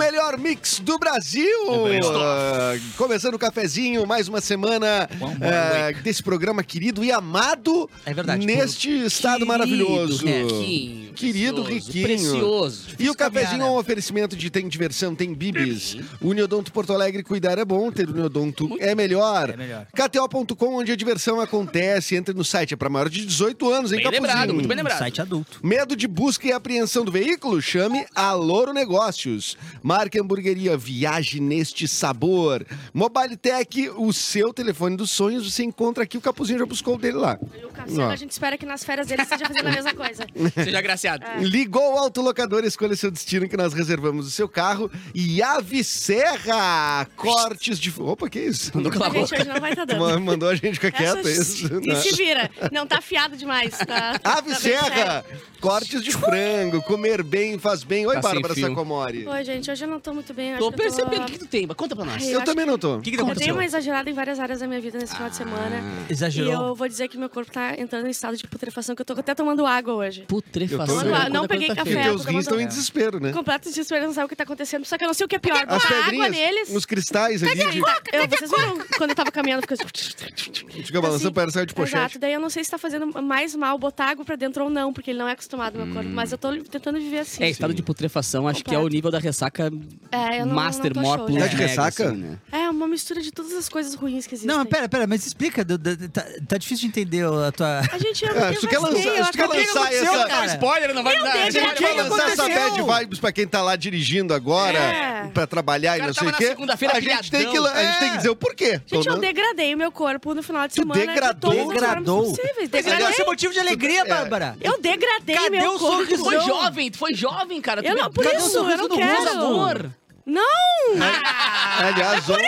melhor mix do Brasil. Ah, começando o cafezinho, mais uma semana ah, desse programa querido e amado É verdade, neste estado maravilhoso. Riquinho, Querido, precioso, riquinho. Precioso. E o caminhar, cafezinho é né? um oferecimento de tem diversão, tem bibis. Uniodonto Porto Alegre, cuidar é bom, ter Uniodonto é melhor. É melhor. KTO.com, onde a diversão acontece. Entre no site, é para maior de 18 anos, hein, Bem Capuzinho? lembrado, muito bem lembrado. Site adulto. Medo de busca e apreensão do veículo? Chame a Loro Negócios. Marca Hamburgueria, viaje neste sabor. Mobile Tech, o seu telefone dos sonhos, você encontra aqui. O Capuzinho já buscou o dele lá. E o Cassiano, Ó. a gente espera que nas férias dele esteja fazendo a mesma coisa. Seja agraciado. Ligou o autolocador, escolha seu destino que nós reservamos o seu carro. E Ave Serra, cortes de... Opa, que isso? Mandou A calar a gente hoje não vai estar dando. Ma- Mandou a gente ficar quieto, é Essas- isso? E se vira. Não tá afiado demais. Tá, Ave tá Serra, cortes de frango, comer bem faz bem. Oi, Tá Bárbara. Sacomori. Oi, gente, hoje eu não tô muito bem. eu Tô acho que eu percebendo. O que, que tu tem? Conta pra nós. Ai, Eu acho também não tô. O que, que Eu dei aconteceu? uma exagerada em várias áreas da minha vida nesse final de semana. E Exagerou. eu vou dizer que meu corpo tá entrando em estado de putrefação, que eu tô até tomando água hoje. Eu Tô- Não, não peguei café, E teus tô rins estão em desespero, né? Completo desespero, não sabe o que tá acontecendo. Só que eu não sei o que é pior. As botar água pedrinhas, neles. nos cristais ali, de, Eu, vocês viram quando eu tava caminhando, fica fica balançando, assim, parece sair de pochete. Exato, daí eu não sei se tá fazendo mais mal botar água pra dentro ou não, porque ele não é acostumado ao meu corpo. Mas eu tô tentando viver assim. É, estado de putrefação, acho que é o nível da ressaca É, eu não- master, show, plus né? Tá de ressaca? assim, né? É uma mistura de todas as coisas ruins que existem. Não, pera, pera, mas explica. do- do- tá, tá difícil de entender a tua. A gente, eu, Ah, eu se tu quer gastei, lançar- essa... cara? Spoiler, não vai Meu dar. Deus, a gente que vai lançar essa aconteceu? bad vibes pra quem tá lá dirigindo agora, É. pra trabalhar e O não sei o quê, segunda-feira a gente, tem que, a gente tem que dizer o porquê. Gente, Tô eu não- degradei o meu corpo no final de Tu semana. degradou? Degradou? deve ser motivo de alegria, É. Bárbara. Eu degradei Cadê meu o corpo. Tu sorrisão? foi jovem, tu foi jovem, cara. Tu Eu não, por Cadê isso, o sorriso eu não do quero. amor? Não! Aliás, ontem-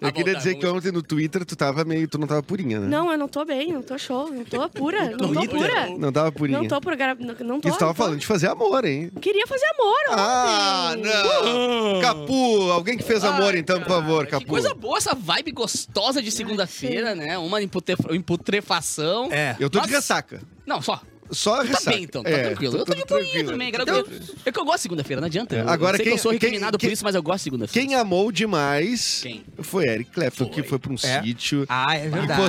eu Ah, queria tá, dizer que ontem no Twitter tu tava meio... Tu não tava purinha, né? Não, eu não tô bem, não tô show, não tô pura, não tô pura. Não tava purinha. Não tô por gra... não, não tô. E tu tava não tô. falando de fazer amor, hein? Queria fazer amor ontem. Ah, não! Capu, alguém que fez amor, então, por favor, Que Capu. coisa boa essa vibe gostosa de segunda-feira, né? Uma em putre- em putrefação. É. Eu tô de Nossa. ressaca. Não, só. Só Tá ressaca. bem, então. Tá É, tranquilo. Eu tô de tranquilo. boinha também. Eu, é que eu gosto de segunda-feira, não adianta. Eu Agora, sei quem- que eu sou recriminado quem- por isso, mas eu gosto de segunda-feira. Quem amou demais Quem? foi Eric Clapton, Foi. que foi pra um É. sítio. Ah, é E verdade.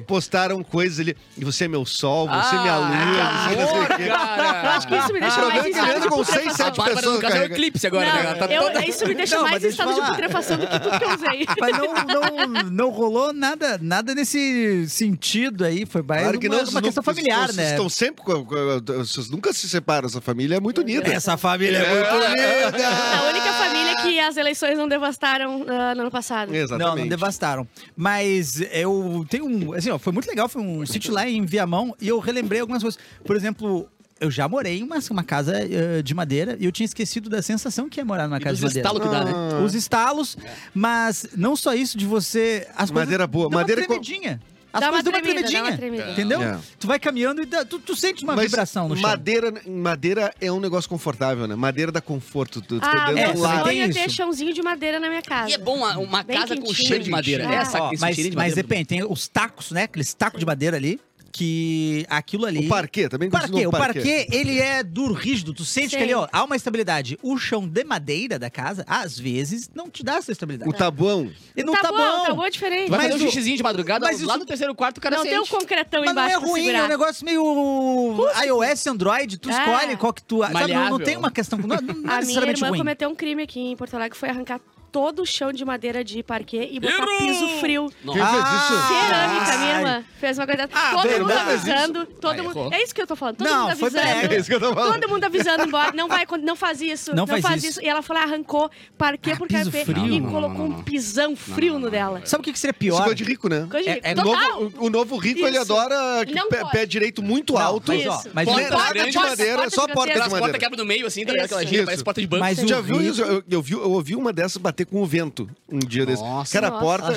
Postaram, postaram coisas ali. E você é meu sol, você é minha luz, Ah, você não sei o quê. cara. Acho que isso me deixa mais é em que ele estado anda de com seis, putrefação. A sete Bárbara, pessoas caso, é o carregando. eclipse agora, né? Ela tá eu, toda... isso me deixa Não, mais em deixa eu estado de falar. putrefação do que tudo que eu usei. Mas não, não, não rolou nada, nada nesse sentido aí. Foi mais Claro que uma, não, uma vocês questão familiar, vocês né? estão sempre com, com- vocês nunca se separam, essa família é muito unida. Essa família é muito unida. A única família que as eleições não devastaram ah, no ano passado. Exatamente. Não, não devastaram. Mas eu tenho um. Assim, ó, foi muito legal. Foi um sítio lá em Viamão e eu relembrei algumas coisas. Por exemplo. Eu já morei em uma, uma casa eh, de madeira e eu tinha esquecido da sensação que é morar numa E casa de madeira. estalos que dá, né? Ah. Os estalos, mas não só isso de você. As Madeira coisas, boa, dá madeira Uma tremidinha. As Dá uma coisas dão uma tremida, dá tremidinha. uma tremida. Entendeu? É. Tu vai caminhando e dá- tu, tu sente uma Mas vibração no chão. madeira, madeira é um negócio confortável, né? Madeira dá conforto. Tu, tu Ah, é, é ter chãozinho de madeira na minha casa. E é bom uma, uma casa com quentinho. cheiro de madeira. Ah. Essa Ó, mas, de mas madeira. depende, tem os tacos, né? Aqueles tacos de madeira ali, que aquilo ali... O parquê, também O continua o parquê, ele é duro, rígido. Tu sente Sim. que ali, ó, há uma estabilidade. O chão de madeira da casa, às vezes, não te dá essa estabilidade. O tabuão. E não tá, bom, tá bom é diferente. Vai Mas fazer um o- xixizinho de madrugada, mas lá isso- no terceiro quarto o cara Não tem o sente. concretão Mas não embaixo é pra ruim, é um negócio meio iOS, Android, tu É. escolhe qual que tu... Sabe, não, não tem uma questão... Não, não é A minha necessariamente irmã ruim. cometeu um crime aqui em Porto Alegre, foi arrancar todo o chão de madeira de parquê e botar piso frio. Quem fez isso? Cerâmica, minha irmã. Fez uma coisa. Ah, todo mundo verdade. avisando. Todo Aí mundo, errou. é isso que eu tô falando. Todo Não, mundo foi avisando. É isso que eu tô falando. Todo mundo avisando embora. Não vai, não faz isso. Não faz faz isso. isso. E ela falou, arrancou parquê Ah, por piso carpê frio? e Não, colocou um pisão frio no dela. Sabe o que, que seria Isso pior? é coisa de rico, né? Coisa de É- rico. é O Total. novo, o novo rico, ele Isso. adora que Não pé, pode. pé direito muito Não, alto. mas, ó, Isso. mas Porta grande, de madeira, porta só a porta gigantesca. De portas madeira. quebram no meio, assim, tá ligado? Isso. Gira, parece porta de banco. Mas Você o já viu rico- isso? Eu, eu vi, eu ouvi uma dessas bater com o vento um dia desse. Nossa. Cara, a Nossa. porta. Ela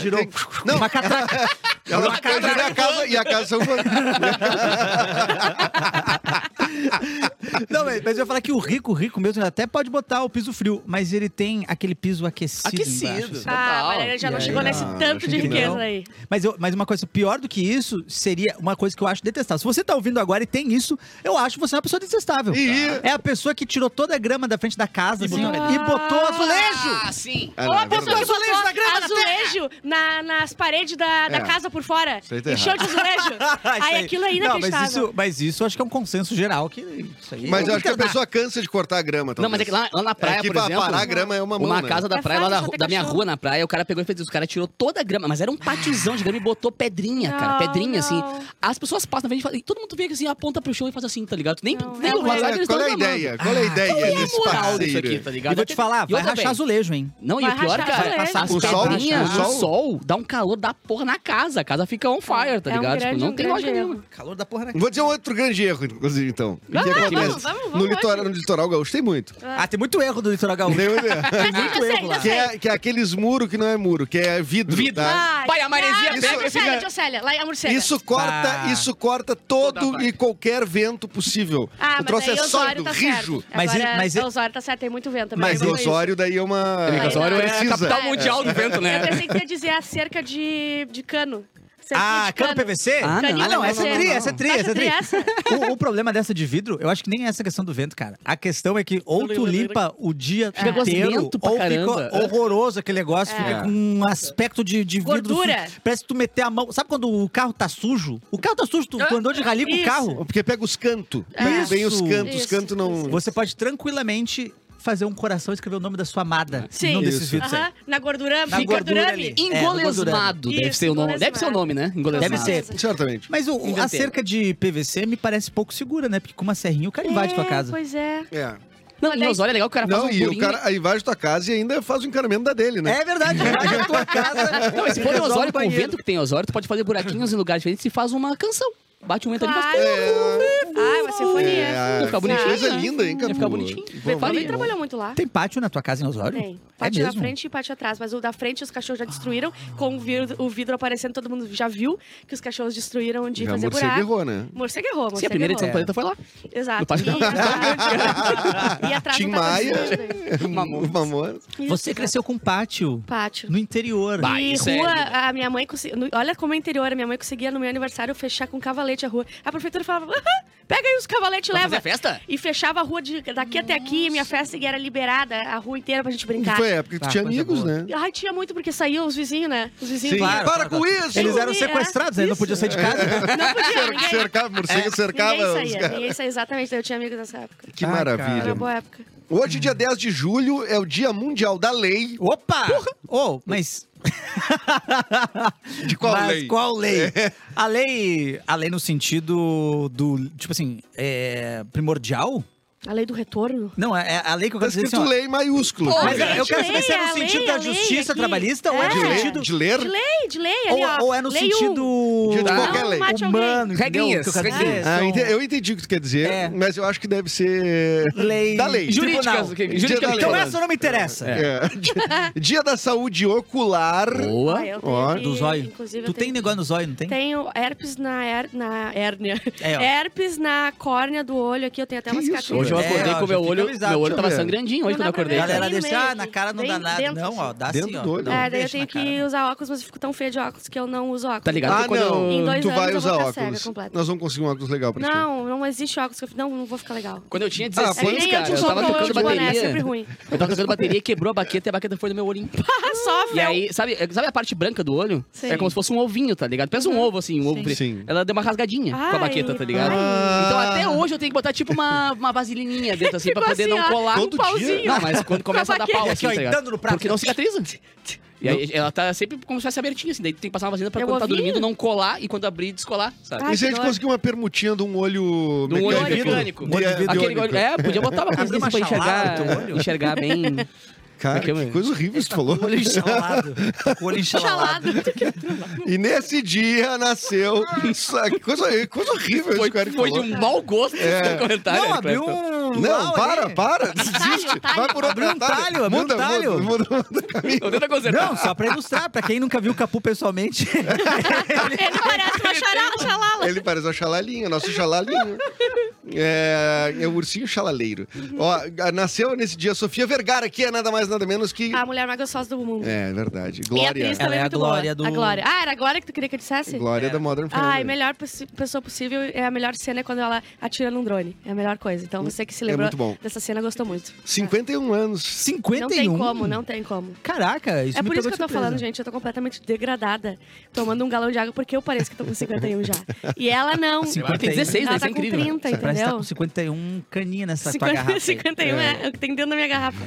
Não, mas, eu ia falar que o rico, rico mesmo, ele até pode botar o piso frio, mas ele tem aquele piso aquecido. Aquecido. Embaixo, assim. Ah, mas ele já não chegou nesse tanto de riqueza aí. Mas, eu, mas uma coisa, pior do que isso seria uma coisa que eu acho detestável. Se você tá ouvindo agora e tem isso, eu acho que você é uma pessoa detestável. E... É a pessoa que tirou toda a grama da frente da casa assim, ah, e botou azulejo. Ah, sim. É, Ou a pessoa que botou azulejo, na grama azulejo na, nas paredes da, da é. casa por fora. Tá Encheu de azulejo. aí, aí aquilo aí inacreditável. Não, mas isso, mas isso acho que é um consenso geral que isso aí. Mas é eu acho que a pessoa cansa de cortar a grama. Não, mas é que lá, lá na é praia, é por exemplo... parar a grama é uma mão, Uma né? casa da É praia, lá da, da minha rua na praia, o cara pegou e fez isso. O cara tirou toda a grama, mas era um patizão de grama e botou pedrinha, cara. Não, Pedrinha, assim. As pessoas passam na frente e todo mundo vê que assim, aponta pro chão e faz assim, tá ligado? Nem, Não, nem é o Qual é, qual é a ideia? Qual é a ideia é a desse moral disso aqui, tá ligado? E vou te falar, E vai outra, rachar azulejo, hein? Não, e o pior, é cara, azulejo. as O sol, pedrinhas, sol. dá um calor da porra na casa. A casa fica on fire, tá ligado? Tipo, não tem grande lógica nenhuma. Calor da porra na Vou dizer um outro grande erro, inclusive, então. Vamos. O que vamos, vamos, vamos no, litoral, no litoral gaúcho tem muito. Ah. ah, tem muito erro do litoral gaúcho. Tem muito erro. muito erro lá. Que é, que é aqueles muros que não é muro, que é vidro. Vidro. Tá? Ah, Pai, a maresia pega... Isso, Océlia, lá é a morcega. Isso corta, ah. isso corta todo e qualquer vento possível. Ah, o troço é sólido, tá rijo. Mas, Agora, mas, mas Osório tá certo, tem muito vento. Mas, o Osório daí é uma... O é Osório é a capital mundial do é. vento, né? Eu pensei que ia dizer acerca de, de cano. É ah, cano PVC? Ah, não, ah, não essa, é tri, essa é tri, essa é tri. O, o, problema dessa de vidro, eu acho que nem é essa questão do vento, cara. A questão é que ou tu limpa o dia é. inteiro, ou fica horroroso aquele negócio, é. fica com um aspecto de, de vidro. Gordura. Parece que tu meter a mão. Sabe quando o carro tá sujo? O carro tá sujo, tu, tu andou de rali com o carro. Porque pega os cantos. É. Vem os cantos, os cantos não. Você pode tranquilamente fazer um coração e escrever o nome da sua amada. Sim. Num desses vídeos aí. Na gordurame. Na gordurame. É, é, engolesmado. deve, ser o nome. deve ser o nome, né? Engolesmado. Deve ser. Certamente. Mas o, a cerca de PVC me parece pouco segura, né? Porque com uma serrinha o cara invade é, tua casa. Pois é. É. Não, Olha, mas olha, é legal que o cara faz não, um e o cara aí invade tua casa e ainda faz o encaramento da dele, né? É verdade, invade tua casa. Não, se for o Osório, com o vento que tem Osório, tu pode fazer buraquinhos em lugares diferentes e faz uma canção. Bate um claro. ali e faz... É... Ah, uma sinfonia. É, é. ficar bonitinho. Coisa linda, hein, Capu? Ia ficar bonitinho. Ele trabalhou muito lá. Tem pátio na tua casa em Osório? Tem. É pátio é na frente e pátio atrás. Mas o da frente os cachorros já destruíram. Ah. Com o vidro, o vidro, aparecendo, todo mundo já viu que os cachorros destruíram de já fazer morcego buraco. Errou, né? Morcego errou, morcego Sim, a primeira edição do planeta foi lá. Exato. No pátio e, atrás, e atrás Tim Maia. Mamor. Você cresceu com pátio. Pátio. No interior. Bah, e rua, a minha mãe... Olha como é interior. A minha mãe conseguia, no meu aniversário, fechar com cavaleiro cavalete a rua. A prefeitura falava, ah, pega aí os cavaletes e leva. Fazer festa? E fechava a rua de, daqui Nossa. até aqui, minha festa era liberada, a rua inteira pra gente brincar. Foi época que tá, tinha amigos, boa. né? Ai, tinha muito, porque saíam os vizinhos, né? Os vizinhos. Sim, claro, para com isso! Eles eram sequestrados, é. Não podia sair de casa. Não podia. Cercava, morcego é. cercava ninguém saía. Ninguém saía, exatamente. Eu tinha amigos nessa época. Que maravilha. Era boa época. Hoje, dia 10 de julho, é o Dia Mundial da Lei. Opa! Porra. Oh, mas De qual Mas lei? qual lei? É. A lei, a lei no sentido do, tipo assim, é, primordial? A lei do retorno? Não, é, é a lei que eu quero tá dizer escrito assim, lei maiúsculo. Pô, mas é, eu quero saber se é no sentido lei, da justiça trabalhista ou é no sentido... De ler? De lei, de lei. Ali, ou, ou, é no lei sentido... Um. De qualquer lei. Humano. Regrinhas. Que eu. Assim. Ah, então... eu entendi o que tu quer dizer, é. mas eu acho que deve ser... Lei... Da lei. Jurídicas. Jurídicas. Então essa não me interessa. É. Dia da saúde ocular. Boa. Ó, do zóio. Tu tem negócio no zóio, não tem? Tenho herpes na hérnia. Herpes na córnea do olho aqui, eu tenho até umas cicatriz hoje eu é, acordei é, com meu olho, avisado, meu olho tava sangrandinho hoje quando eu acordei. Galera, deixar ah, na cara não dá nada. Não, ó, dá sim, ó. É, daí eu tenho que usar óculos, mas eu fico tão feia de óculos que eu não uso óculos. Tá ligado? Ah, não, tu vai usar óculos. Nós vamos conseguir um óculos legal pra ti. Não, não existe óculos que eu não, não vou ficar legal. Quando eu tinha ah, 16, cara, eu tava tocando tipo, né, bateria. Eu tava tocando bateria, quebrou a baqueta e a baqueta foi no meu olho. Ah, sofre. E aí, sabe, sabe a parte branca do olho? É como se fosse um ovinho, tá ligado? Pensa um uhum. ovo assim, um ovo. Ela deu uma rasgadinha com a baqueta, tá ligado? Então até hoje eu tenho que botar tipo uma vasilha vassilininha dentro, assim, pra poder não colar. Todo dia. Não, mas quando começa a dar pau, assim, tá? Porque não cicatriza. E aí, ela tá sempre como se fosse abertinha, assim. Daí tu tem que passar uma vasilha pra quando tá dormindo não colar e quando abrir descolar, sabe? Ai, e se a gente conseguir uma permutinha de um olho de um mecânico? olho mecânico. Aquele olho, é, podia botar uma coisa desse pra enxergar, enxergar bem. Cara, que coisa horrível você tá falou. O olho enxalado. Tá o olho enxalado. Tá e nesse dia nasceu. coisa, coisa horrível foi, cara Foi falou. de um mau gosto é. esse comentário. Não, abriu um. Não, para, aí. para. Desiste. Vai por abriu um talho. Abriu um talho. Muda, muda, muda. Não, só pra ilustrar. Pra quem nunca viu o Capu pessoalmente. ele, ele parece uma xalala. Ele parece uma xalalinha, nosso xalalinho ursinho chalaleiro. Ó, nasceu nesse dia a Sofia Vergara, que é nada mais nada menos que. A mulher mais gostosa do mundo. É, verdade. E a Glória. Ela também é a Glória boa. do- A Glória. Ah, era a Glória que tu queria que eu dissesse? Glória da Modern Family. Ai, melhor pessoa possível é a melhor cena é quando ela atira num drone. É a melhor coisa. Então você que se É lembrou dessa cena gostou muito. 51 anos. 51. Não tem como, não tem como. Caraca, isso é me por isso que eu tô surpresa. falando, gente. Eu tô completamente degradada. Tomando um galão de água porque eu pareço que tô com 51 já. E ela não. Agora tem 16, ela tá é com incrível. 30, Parece que tá com 51 caninha nessa tua 50, garrafa. aí. 51 é. o que tem dentro da minha garrafa.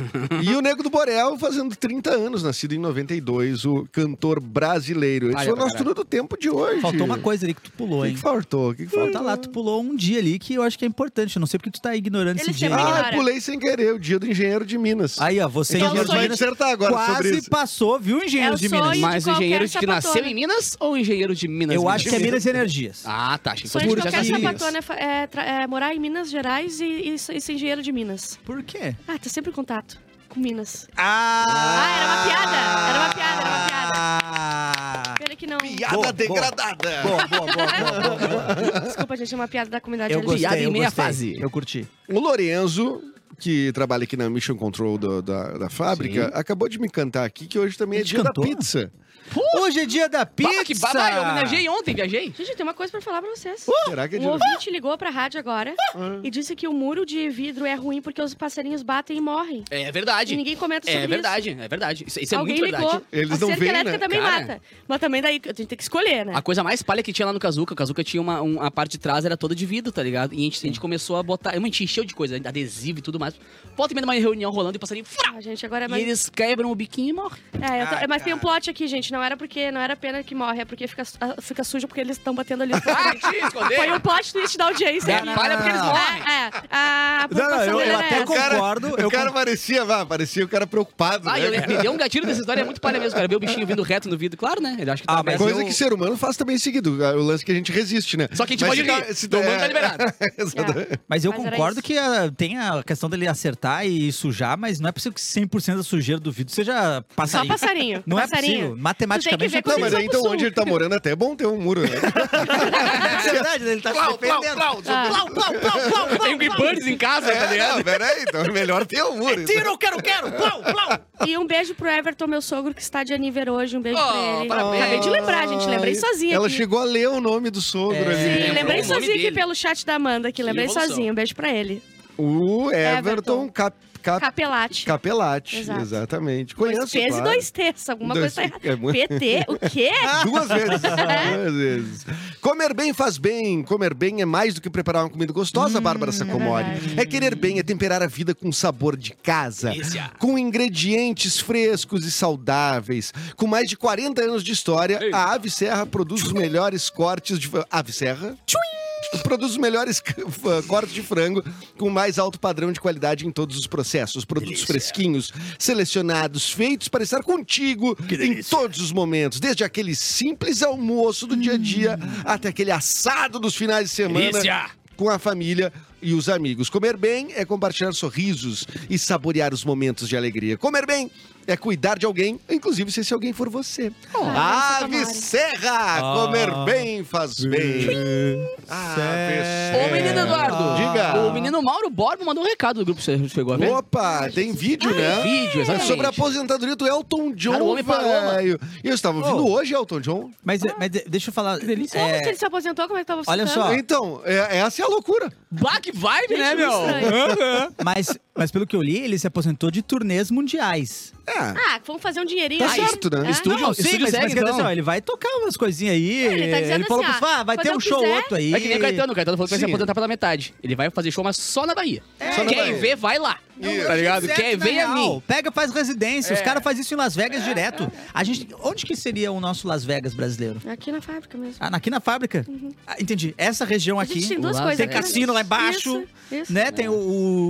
E o Nego do Borel fazendo 30 anos, nascido em 92, o cantor brasileiro. Esse Ai, foi o nosso tudo do tempo de hoje. Faltou uma coisa ali que tu pulou, O que, hein? que faltou? O que, que Falta faltou? lá, tu pulou um dia ali que eu acho que é importante. Eu não sei porque tu tá ignorando Ele esse dia. Ah, ignora. pulei sem querer, o dia do engenheiro de Minas. Aí, ó, você Então engenheiro de Minas, dissertar agora sobre quase isso. passou, viu, engenheiro É de Minas? Mas o qualquer engenheiro de que nasceu em Minas ou o engenheiro de Minas? Eu Minas? acho que é Minas Energias. Ah, tá. Achei que de já qualquer sabia. sapatona é é, é morar em Minas Gerais e, e, e ser engenheiro de Minas. Por quê? Ah, tá sempre em contato com Minas. Ah! Ah, era uma piada. Era uma piada, era uma piada. Ah! Pena que não. Piada Boa, degradada. Boa, boa, boa, boa, boa, boa. Desculpa, gente, é uma piada da comunidade Eu LGBT. gostei, Piada em eu meia gostei. fase. Eu curti. O Lorenzo, que trabalha aqui na Mission Control do- da, da fábrica, Sim. acabou de me cantar aqui que hoje também é dia cantou? da pizza. Hoje é dia da pizza! Baba que baba, eu homenageei ontem, viajei. Gente, tem uma coisa pra falar pra vocês. Será que é Um dia da ouvinte ligou pra rádio agora e disse que o muro de vidro é ruim porque os passarinhos batem e morrem. É verdade. E ninguém comenta sobre É isso. verdade, é verdade. Isso, isso é Alguém muito ligou. verdade. Eles a não cerca veem, elétrica né? também Cara. mata. Mas também daí a gente tem que escolher, né? A coisa mais palha que tinha lá no Kazuca, o Kazuca tinha uma, um- a parte de trás era toda de vidro, tá ligado? E a gente, a gente começou a botar, a gente encheu de coisa, adesivo e tudo mais. Volta e meia numa reunião rolando e o passarinho, frá! Ah, gente, agora é E mais... eles quebram o biquinho e morrem. É, eu tô- Ai, mas tem um plot aqui, gente. Não era porque não era pena que morre, é porque fica, ah, fica sujo porque eles estão batendo ali. Ah, te! Foi um plot twist da audiência. É, porque eles morrem. É, é. A Não, não, eu, eu até concordo. O eu cara con- parecia, vá, parecia o cara preocupado. Ah, né, eu, cara? deu um gatilho dessa história, é muito palha mesmo, cara. Ver o bichinho vindo reto no vidro, claro, né? Ele acha que tá Ah, mas. Coisa eu- que ser humano faz também seguido. O lance que a gente resiste, né? Só que a gente Mas pode se rir. tá- se Do humano tá é- liberado. Exatamente. Mas eu Mas era concordo que ah, tem a questão dele acertar e sujar, mas não é possível que 100% da sujeira do vidro seja Só passarinho. passarinho. Não é passarinho. possível. Matematicamente é Não, mas aí então sul. onde ele tá morando até é bom ter um muro, né? É verdade, ele tá se Plau, plau, defendendo. plau. Ah. Plau, plau, plau, plau, plau, Tem plau. Birds em casa, tá É, ligado? não, peraí, então é melhor ter um muro. Tiro, quero, quero, plau, plau. E um beijo pro Everton, meu sogro, que está de aniversário hoje. Um beijo Oh, pra ele. parabéns. Acabei de lembrar, gente. Lembrei sozinha Ela aqui. chegou a ler o nome do sogro É. ali. Sim, lembrei sozinha aqui pelo chat da Amanda, que lembrei evolução. sozinha. Um beijo pra ele. O Everton, Everton. Cap, Cap, Capelati. Capelati. Exato. Exatamente. Dois Conheço, P's e claro. dois T's. Alguma Dois- coisa tá é errada. PT? O quê? Duas vezes. Duas vezes. Comer bem faz bem. Comer bem é mais do que preparar uma comida gostosa, Bárbara Sacomori. verdade. É querer bem, é temperar a vida com sabor de casa. Delícia. Com ingredientes frescos e saudáveis. Com mais de 40 anos de história, Ei. a Ave Serra produz os melhores cortes de... Ave Serra? Produz os melhores cortes de frango com o mais alto padrão de qualidade em todos os processos. Produtos fresquinhos, selecionados, feitos para estar contigo em todos os momentos. Desde aquele simples almoço do dia a dia até aquele assado dos finais de semana Delícia. com a família e os amigos. Comer bem é compartilhar sorrisos e saborear os momentos de alegria. Comer bem é cuidar de alguém, inclusive se esse alguém for você. Ah, Ave. Serra! Ah. Comer bem faz bem. Ave Ô, menino Eduardo. Diga. O menino Mauro Borba mandou um recado do grupo, você chegou a ver? Opa, tem vídeo, né? Vídeo, É exatamente. sobre a aposentadoria do Elton John, Cara, o homem parou, velho. E eu estava ouvindo Oh. hoje Elton John. Mas, mas de- deixa eu falar. Como é, ele se aposentou? Como é que tava Olha só. Então, é- essa é a loucura. Black Vibe, né, Gente, meu? mas, mas pelo que eu li, ele se aposentou de turnês mundiais. É. Ah, vamos fazer um dinheirinho Tá aí. certo, né? É? Estúdio- Não, sim, estúdio mas, segue, mas quer então. assim, ele vai tocar umas coisinhas aí. Ele tá dizendo falou assim, que ah, vai ter um show quiser- outro aí. É que nem o Caetano. O Caetano falou que vai se Sim. aposentar pela metade. Ele vai fazer show, mas só na Bahia. Só na Quem Bahia. vê, vai lá. Isso. Tá ligado? Vê é real. mim. Pega, faz residência. Os É. caras fazem isso em Las Vegas direto. A gente, onde que seria o nosso Las Vegas brasileiro? Aqui na fábrica mesmo. Ah, aqui na fábrica? Ah, entendi. Essa região A aqui. tem duas coisas. Tem né? cassino lá embaixo, Isso, né? Tem o,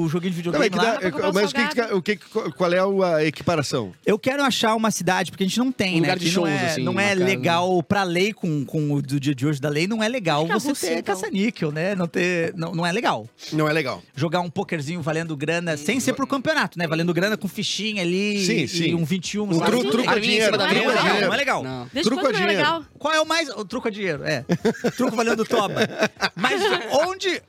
o joguinho de Não, é videogame que dá- um mas o que, o que, qual é o- a equiparação? Eu quero achar uma cidade, porque a gente não tem, Um né? lugar de Aqui não shows, é, assim, não é casa. legal pra lei com, com o do dia de hoje da lei, não é legal é você Rússia, ter então. caça-níquel, né? Não ter. Não, não é legal. Não é legal. Jogar um pokerzinho valendo grana, sem ser pro campeonato, né? Valendo grana com fichinha ali Sim, e sim. um 21. Um sabe? tru- Não truco é a dinheiro, Não é legal, não é legal. Não. Truco a é dinheiro. legal? Qual é o mais. O truco a dinheiro, é. truco valendo toba. Mas onde.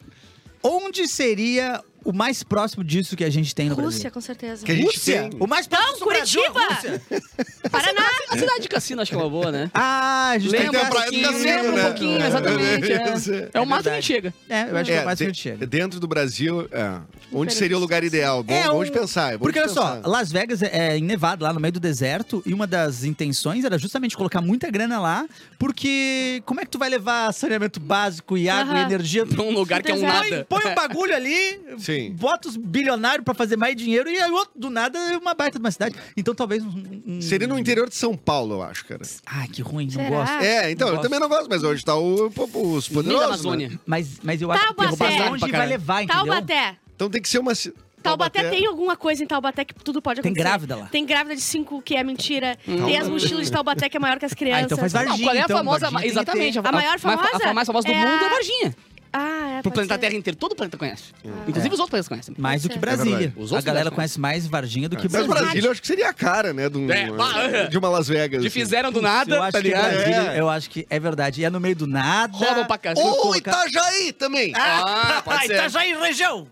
onde seria o mais próximo disso que a gente tem no Rússia, Brasil? com certeza. Que a gente Rússia? tem. O mais próximo do Brasil é Curitiba! Rússia. Paraná! A cidade de cassino acho que é uma boa, né? Ah, a gente Tem Lembra a um praia do pouquinho, cassino, lembra né? um pouquinho, exatamente. É. É, é o máximo que verdade. chega. É, eu acho que é o mais que a de- gente chega. Dentro do Brasil, é. onde seria o lugar ideal? Bom, É, bom um- de pensar. É bom Porque de olha só, pensar. Las Vegas é, é em Nevada, lá no meio do deserto, e uma das intenções era justamente colocar muita grana lá, porque como é que tu vai levar saneamento básico e água e Aham. energia? Num lugar que é um Deserto. nada. Põe um bagulho ali, Sim. Bota os bilionários pra fazer mais dinheiro e aí outro, do nada é uma baita de uma cidade. Então talvez um. um- Seria no interior de São Paulo, eu acho, cara. Ai, que ruim, não Será? gosto. É, então, Não eu também não gosto, mas hoje tá o, o- os poderosos. da né? Amazônia. Mas, mas eu acho que Taubaté. derrubar Pra longe vai levar, entendeu? Taubaté. Então tem que ser uma. ci- Taubaté tem alguma coisa em Taubaté que tudo pode Tem acontecer. grávida lá. Tem grávida de 5 que é mentira. Tem as mochilas de Taubaté que é maior que as crianças. Ah, então faz Não, Varginha, qual é a então, famosa. Varginha tem que exatamente. A maior famosa A, a mais famosa do é mundo a- é Varginha. Ah, é. Pro planeta ser. Terra inteiro. Todo o planeta conhece. Inclusive os outros países conhecem. Mais do que ser. Brasília. É a galera conhece mais Varginha do que Mas Brasília. Brasília eu acho que seria a cara, né? De, um- É, de uma Las Vegas. Que assim. fizeram do nada, eu acho tá que ligado? Brasília, É. eu acho que é verdade. E é no meio do nada. Roubam pra cacete. Ou colocar- Itajaí também. Ah, pode ser. Itajaí, região.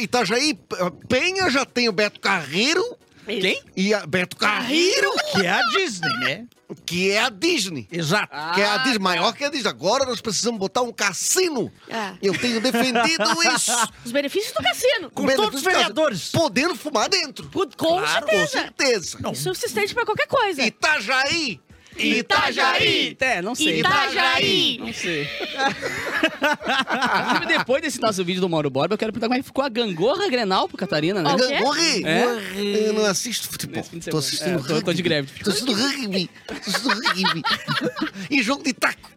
Itajaí, Penha já tem o Beto Carreiro Quem? e a Beto Carreiro, Que é a Disney, né? Que é a Disney. Exato. que é a Ah, Disney, maior que a Disney. Agora nós precisamos botar um cassino. É. Eu tenho defendido isso. Os benefícios do cassino. Com Benefício todos os vereadores. Podendo fumar dentro. Com Com certeza. certeza. Isso se estende pra qualquer coisa. Itajaí. Itajaí. É, não sei. Itajaí. Não sei. Inclusive, depois desse nosso vídeo do Mauro Borba, eu quero perguntar como é que ficou a gangorra Grenal pro Catarina, né? O? Morri. É? Eu não assisto futebol. Tô assistindo É, tô- tô rugby. de greve. Tô assistindo rugby. Tô assistindo rugby. e jogo de taco.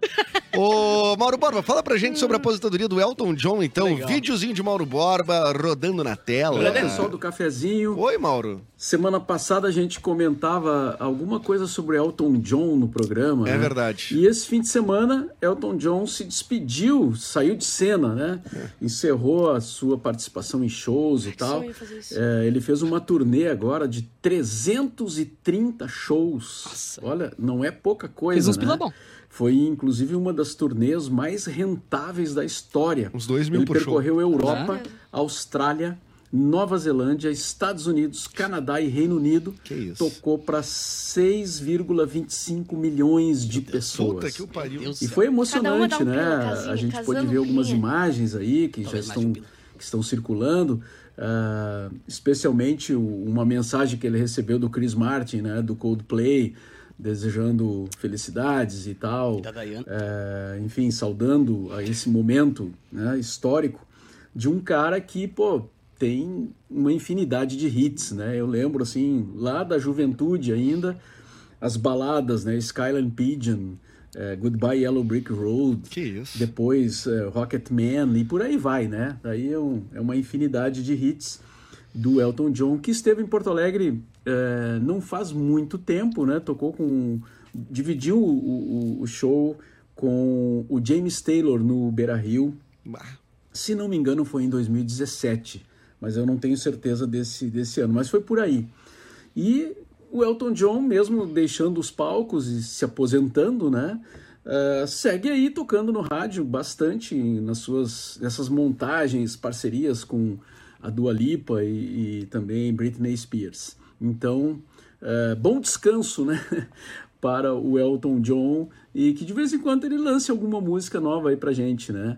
Ô, Mauro Borba, fala pra gente sobre a aposentadoria do Elton John, então. Legal. Videozinho de Mauro Borba rodando na tela. Olá, pessoal do cafezinho. Oi, Mauro. Semana passada a gente comentava alguma coisa sobre Elton John no programa. É né? verdade. E esse fim de semana, Elton John se despediu, saiu de cena, né? Encerrou a sua participação em shows e tal. sonho fazer isso. É, ele fez uma turnê agora de 330 shows. Olha, não é pouca coisa. Fez uns né? pila bom. Foi inclusive uma das turnês mais rentáveis da história. Uns dois mil Ele por show. percorreu Europa, Austrália, Nova Zelândia, Estados Unidos, Canadá e Reino Unido. Que isso. Tocou para 6,25 milhões de pessoas. Puta que o pariu. E foi emocionante, um né? a gente pode ver algumas imagens aí que Talvez já estão, que estão circulando. ah, especialmente uma mensagem que ele recebeu do Chris Martin, né? Do Coldplay, desejando felicidades e tal. É, enfim, saudando a esse momento né, histórico de um cara que, pô, tem uma infinidade de hits, né? Eu lembro, assim, lá da juventude ainda, as baladas, né? Skyline Pigeon, é, Goodbye Yellow Brick Road, depois é, Rocket Man e por aí vai, né? Daí é, um- é uma infinidade de hits do Elton John, que esteve em Porto Alegre é, não faz muito tempo, né? Tocou com... dividiu o, o- o show com o James Taylor no Beira-Rio, se não me engano foi em 2017, mas eu não tenho certeza desse, desse ano, mas foi por aí. E o Elton John, mesmo deixando os palcos e se aposentando, né? eh, segue aí tocando no rádio bastante nas suas nessas montagens, parcerias com a Dua Lipa e, e também Britney Spears. Então, eh, bom descanso, né? Para o Elton John e que de vez em quando ele lance alguma música nova aí pra gente, né?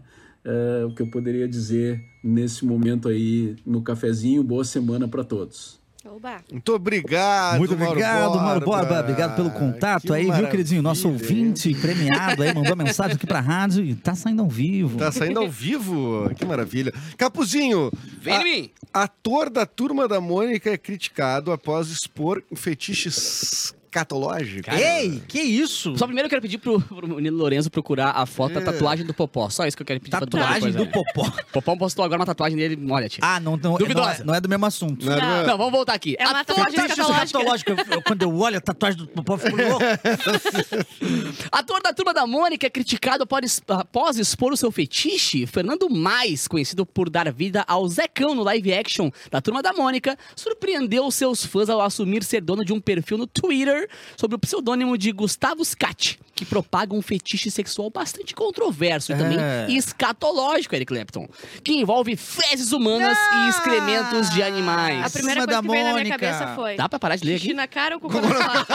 É o que eu poderia dizer nesse momento aí no cafezinho. Boa semana para todos. Oba. Muito obrigado, Muito obrigado, Mauro Borba. Obrigado pelo contato Que aí, viu, maravilha, queridinho? Nosso ouvinte premiado aí, mandou mensagem aqui pra rádio e tá saindo ao vivo. Tá saindo ao vivo. Que maravilha. Capuzinho, Vem a- mim. ator da Turma da Mônica é criticado após expor fetiches catológicos. Ei, que isso? Só primeiro eu quero pedir pro, pro menino Lorenzo procurar a foto da tatuagem do Popó. Só isso que eu quero pedir pra Tatuagem do Popó. popó. Popó postou agora uma tatuagem dele, olha, tio. Ah, não, não, não, é, Duvidosa. não é do mesmo assunto. Não, não, Não, vamos voltar aqui. É uma Ator- tatuagem Fetiche escatológica. escatológico. Eu- eu- Quando eu olho a tatuagem do popó, eu fico louco. Ator da Turma da Mônica é criticado após, após expor o seu fetiche. Fernando Mais, conhecido por dar vida ao Zecão no live action da Turma da Mônica, surpreendeu seus fãs ao assumir ser dono de um perfil no Twitter Twitter sobre o pseudônimo de Gustavo Scat, que propaga um fetiche sexual bastante controverso e também É. escatológico, Eric Clapton, que envolve fezes humanas e excrementos de animais. A primeira coisa da que veio na minha Mônica. cabeça foi... Dá pra parar de ler aqui? na cara ou na sala?